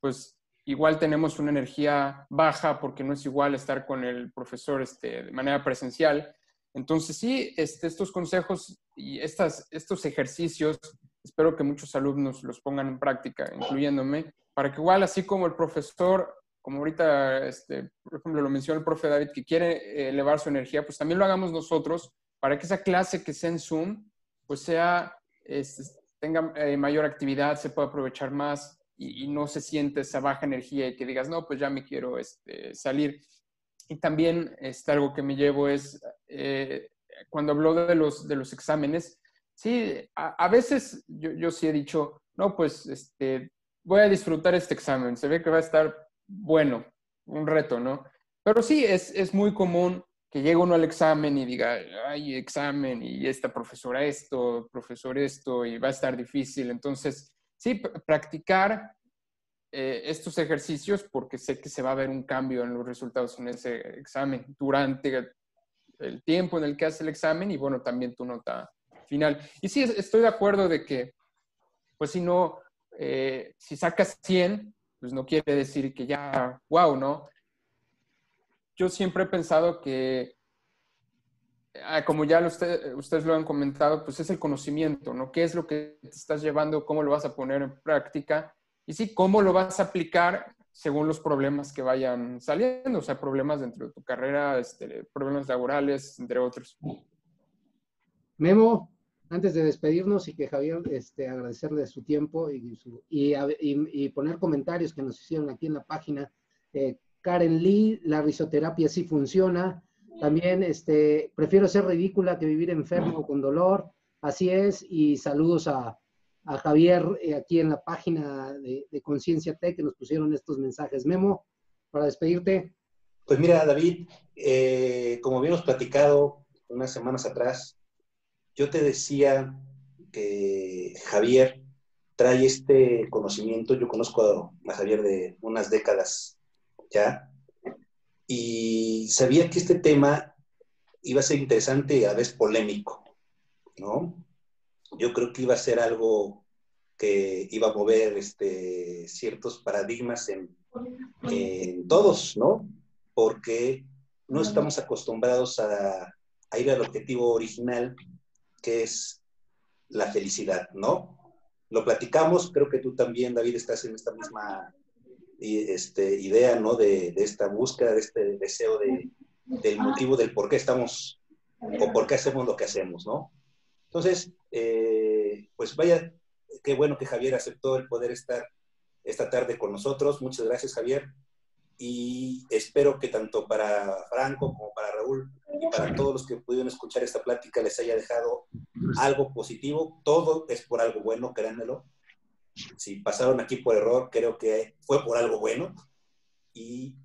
pues igual tenemos una energía baja porque no es igual estar con el profesor este, de manera presencial. Entonces sí, este, estos consejos y estas, estos ejercicios, espero que muchos alumnos los pongan en práctica, incluyéndome, para que igual así como el profesor, como ahorita, este, por ejemplo, lo mencionó el profe David, que quiere elevar su energía, pues también lo hagamos nosotros para que esa clase que sea en Zoom, pues sea, este, tenga eh, mayor actividad, se pueda aprovechar más y, no se siente esa baja energía y que digas, no, pues ya me quiero este, salir. Y también este, algo que me llevo es, eh, cuando habló de los, de los exámenes, sí, a, a veces yo, yo, sí he dicho, no, pues este, voy a disfrutar este examen, se ve que va a estar bueno, un reto, ¿no? Pero sí, es, es muy común que llegue uno al examen y diga, ay, examen, y esta profesora esto, profesor esto, y va a estar difícil. Entonces, sí, practicar eh, estos ejercicios porque sé que se va a ver un cambio en los resultados en ese examen durante el tiempo en el que hace el examen y, bueno, también tu nota final. Y sí, estoy de acuerdo de que, pues si no, eh, si sacas 100, pues no quiere decir que ya, wow, ¿no? Yo siempre he pensado que, ah, como ya usted, ustedes lo han comentado, pues es el conocimiento, ¿no? ¿Qué es lo que te estás llevando? ¿Cómo lo vas a poner en práctica? Y sí, ¿cómo lo vas a aplicar según los problemas que vayan saliendo? O sea, problemas dentro de tu carrera, este, problemas laborales, entre otros. Memo, antes de despedirnos y que Javier, este, agradecerle su tiempo y, y, y, poner comentarios que nos hicieron aquí en la página. Eh, Karen Lee, la risoterapia sí funciona. También, este, prefiero ser ridícula que vivir enfermo o con dolor. Así es. Y saludos a, a Javier eh, aquí en la página de, Conciencia Tech que nos pusieron estos mensajes. Memo, para despedirte. Pues mira, David, eh, como habíamos platicado unas semanas atrás, yo te decía que Javier trae este conocimiento, yo conozco a Javier de unas décadas ya, y sabía que este tema iba a ser interesante y a veces polémico, ¿no? Yo creo que iba a ser algo que iba a mover este, ciertos paradigmas en, en todos, ¿no? Porque no estamos acostumbrados a, a ir al objetivo original que es la felicidad, ¿no? Lo platicamos, creo que tú también, David, estás en esta misma este, idea, ¿no? De, de, esta búsqueda, de este deseo de, del motivo del por qué estamos o por qué hacemos lo que hacemos, ¿no? Entonces, eh, pues vaya, qué bueno que Javier aceptó el poder estar esta tarde con nosotros. Muchas gracias, Javier. Y espero que tanto para Franco como para Raúl y para todos los que pudieron escuchar esta plática les haya dejado algo positivo. Todo es por algo bueno, créanmelo. Si pasaron aquí por error, creo que fue por algo bueno. Y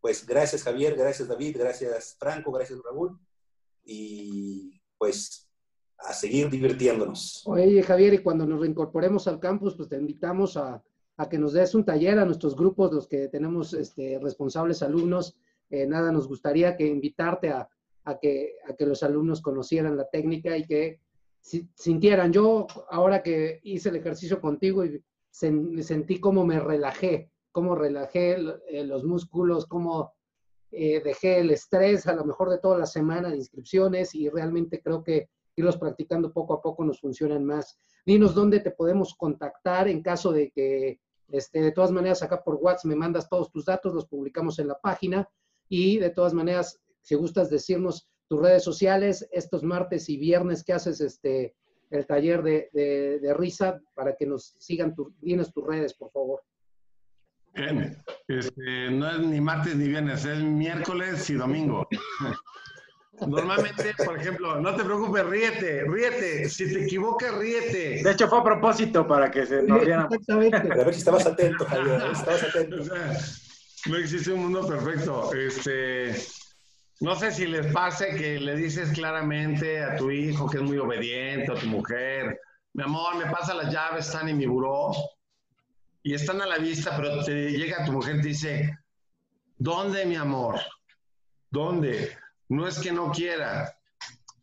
pues gracias Javier, gracias David, gracias Franco, gracias Raúl. Y pues a seguir divirtiéndonos. Oye Javier, y cuando nos reincorporemos al campus, pues te invitamos a, que nos des un taller a nuestros grupos, los que tenemos este, responsables alumnos. Eh, nada, nos gustaría que invitarte a, que, a que los alumnos conocieran la técnica y que si, sintieran. Yo, ahora que hice el ejercicio contigo y sen, sentí cómo me relajé, cómo relajé eh, los músculos, cómo eh, dejé el estrés a lo mejor de toda la semana de inscripciones y realmente creo que irlos practicando poco a poco nos funcionan más. dinos dónde te podemos contactar en caso de que, este, de todas maneras, acá por WhatsApp me mandas todos tus datos, los publicamos en la página y de todas maneras, si gustas decirnos tus redes sociales, estos martes y viernes que haces este, el taller de, de, de risa para que nos sigan, tu, dinos tus redes, por favor. Bien, este, no es ni martes ni viernes, es miércoles y domingo. Normalmente, por ejemplo, no te preocupes, ríete, ríete. Si te equivocas, ríete. De hecho, fue a propósito para que se nos rieran. Exactamente. Pero a ver si estabas atento, Javier, a ver si estabas atento. O sea, no existe un mundo perfecto. Este, no sé si les pase que le dices claramente a tu hijo que es muy obediente, a tu mujer, mi amor, me pasa las llaves, están en mi buró y están a la vista, pero te llega tu mujer y dice, ¿dónde, mi amor? ¿Dónde? No es que no quiera.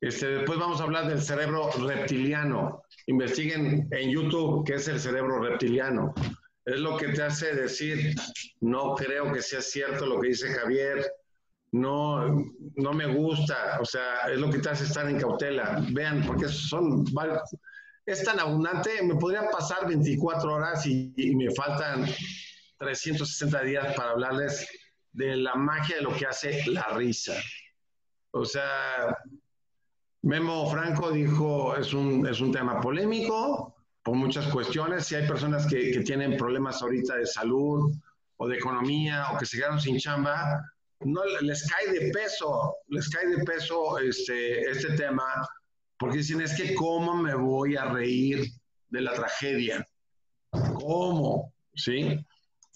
Este, después vamos a hablar del cerebro reptiliano. Investiguen en YouTube qué es el cerebro reptiliano. Es lo que te hace decir, no creo que sea cierto lo que dice Javier, no, no me gusta, o sea, es lo que te hace estar en cautela. Vean, porque son es tan abundante, me podría pasar 24 horas y, y, me faltan 360 días para hablarles de la magia de lo que hace la risa. O sea, Memo Franco dijo, es un, es un tema polémico por muchas cuestiones. Si hay personas que, que tienen problemas ahorita de salud o de economía o que se quedaron sin chamba, no les cae de peso, les cae de peso este, este tema, porque dicen, es que cómo me voy a reír de la tragedia. ¿Cómo? ¿Sí?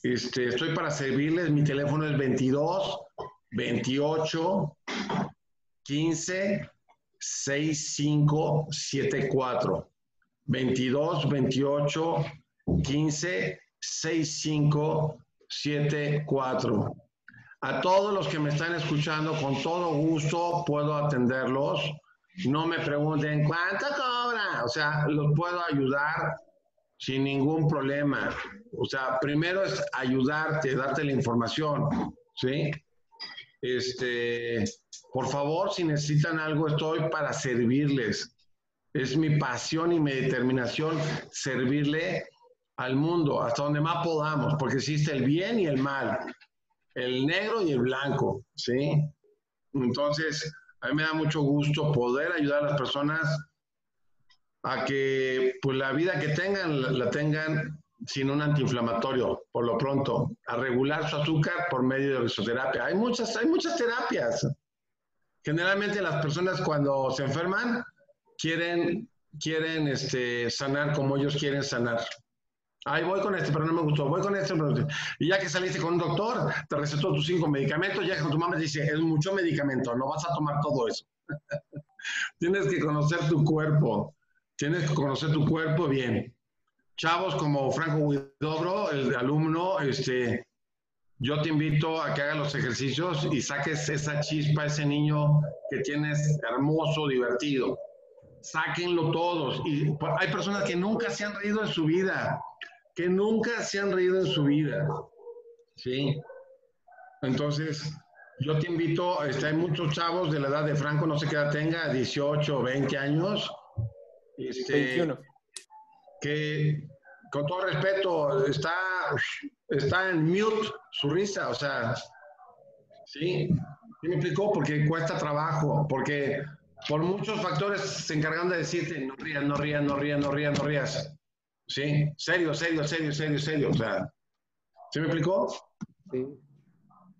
Este, estoy para servirles, mi teléfono es 22 28 15 65 74. 22 28 15 65 74. A todos los que me están escuchando, con todo gusto puedo atenderlos. No me pregunten cuánto cobra. O sea, los puedo ayudar sin ningún problema. O sea, primero es ayudarte, darte la información. ¿Sí? Este, por favor, si necesitan algo, estoy para servirles. Es mi pasión y mi determinación servirle al mundo hasta donde más podamos, porque existe el bien y el mal el negro y el blanco, ¿sí? Entonces, a mí me da mucho gusto poder ayudar a las personas a que pues la vida que tengan la, tengan sin un antiinflamatorio, por lo pronto, a regular su azúcar por medio de risoterapia. Hay muchas, hay muchas terapias. Generalmente las personas cuando se enferman quieren, quieren este, sanar como ellos quieren sanar. Ay, voy con este, pero no me gustó. Voy con este, pero... Y ya que saliste con un doctor, te recetó tus cinco medicamentos, ya que tu mamá te dice, es mucho medicamento, no vas a tomar todo eso. Tienes que conocer tu cuerpo. Tienes que conocer tu cuerpo bien. Chavos como Franco Huidobro, el alumno, este, yo te invito a que hagas los ejercicios y saques esa chispa, ese niño que tienes hermoso, divertido. Sáquenlo todos. Y hay personas que nunca se han reído en su vida que nunca se han reído en su vida. ¿Sí? Entonces, yo te invito, este, hay muchos chavos de la edad de Franco, no sé qué edad tenga, 18 o 20 años. Este, 21. Que, con todo respeto, está, está en mute su risa, o sea, ¿sí? ¿Qué me explicó? Porque cuesta trabajo, porque por muchos factores se encargan de decirte, no rías, no rías, no rías, no rías, no rías. Sí, serio, serio, serio, serio, serio. O sea, ¿se me explicó? Sí.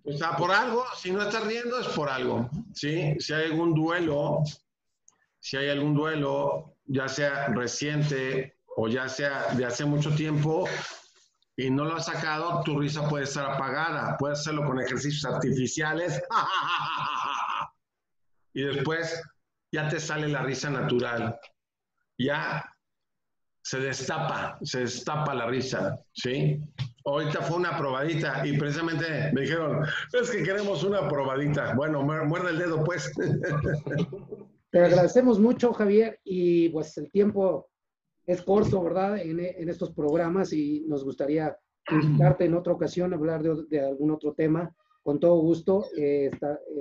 O sea, por algo, si no estás riendo es por algo. ¿sí? Si hay algún duelo, si hay algún duelo, ya sea reciente o ya sea de hace mucho tiempo, y no lo has sacado, tu risa puede estar apagada. Puedes hacerlo con ejercicios artificiales. y después ya te sale la risa natural. Ya se destapa, se destapa la risa, ¿sí? Ahorita fue una probadita y precisamente me dijeron, es que queremos una probadita. Bueno, muerde el dedo, pues. Te agradecemos mucho, Javier, y pues el tiempo es corto, ¿verdad? En, estos programas y nos gustaría invitarte en otra ocasión a hablar de, algún otro tema. Con todo gusto, eh,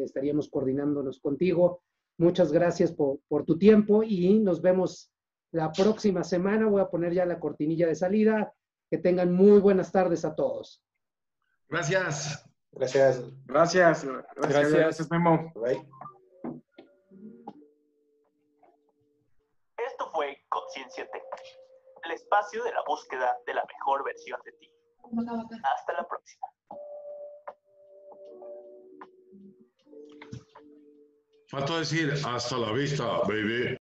estaríamos coordinándonos contigo. Muchas gracias por tu tiempo y nos vemos la próxima semana. Voy a poner ya la cortinilla de salida. Que tengan muy buenas tardes a todos. Gracias. Gracias. Gracias. Gracias, Gracias. gracias Memo. Bye. Esto fue Conciencia Tech, el espacio de la búsqueda de la mejor versión de ti. Hasta la próxima. Faltó decir hasta la vista, baby.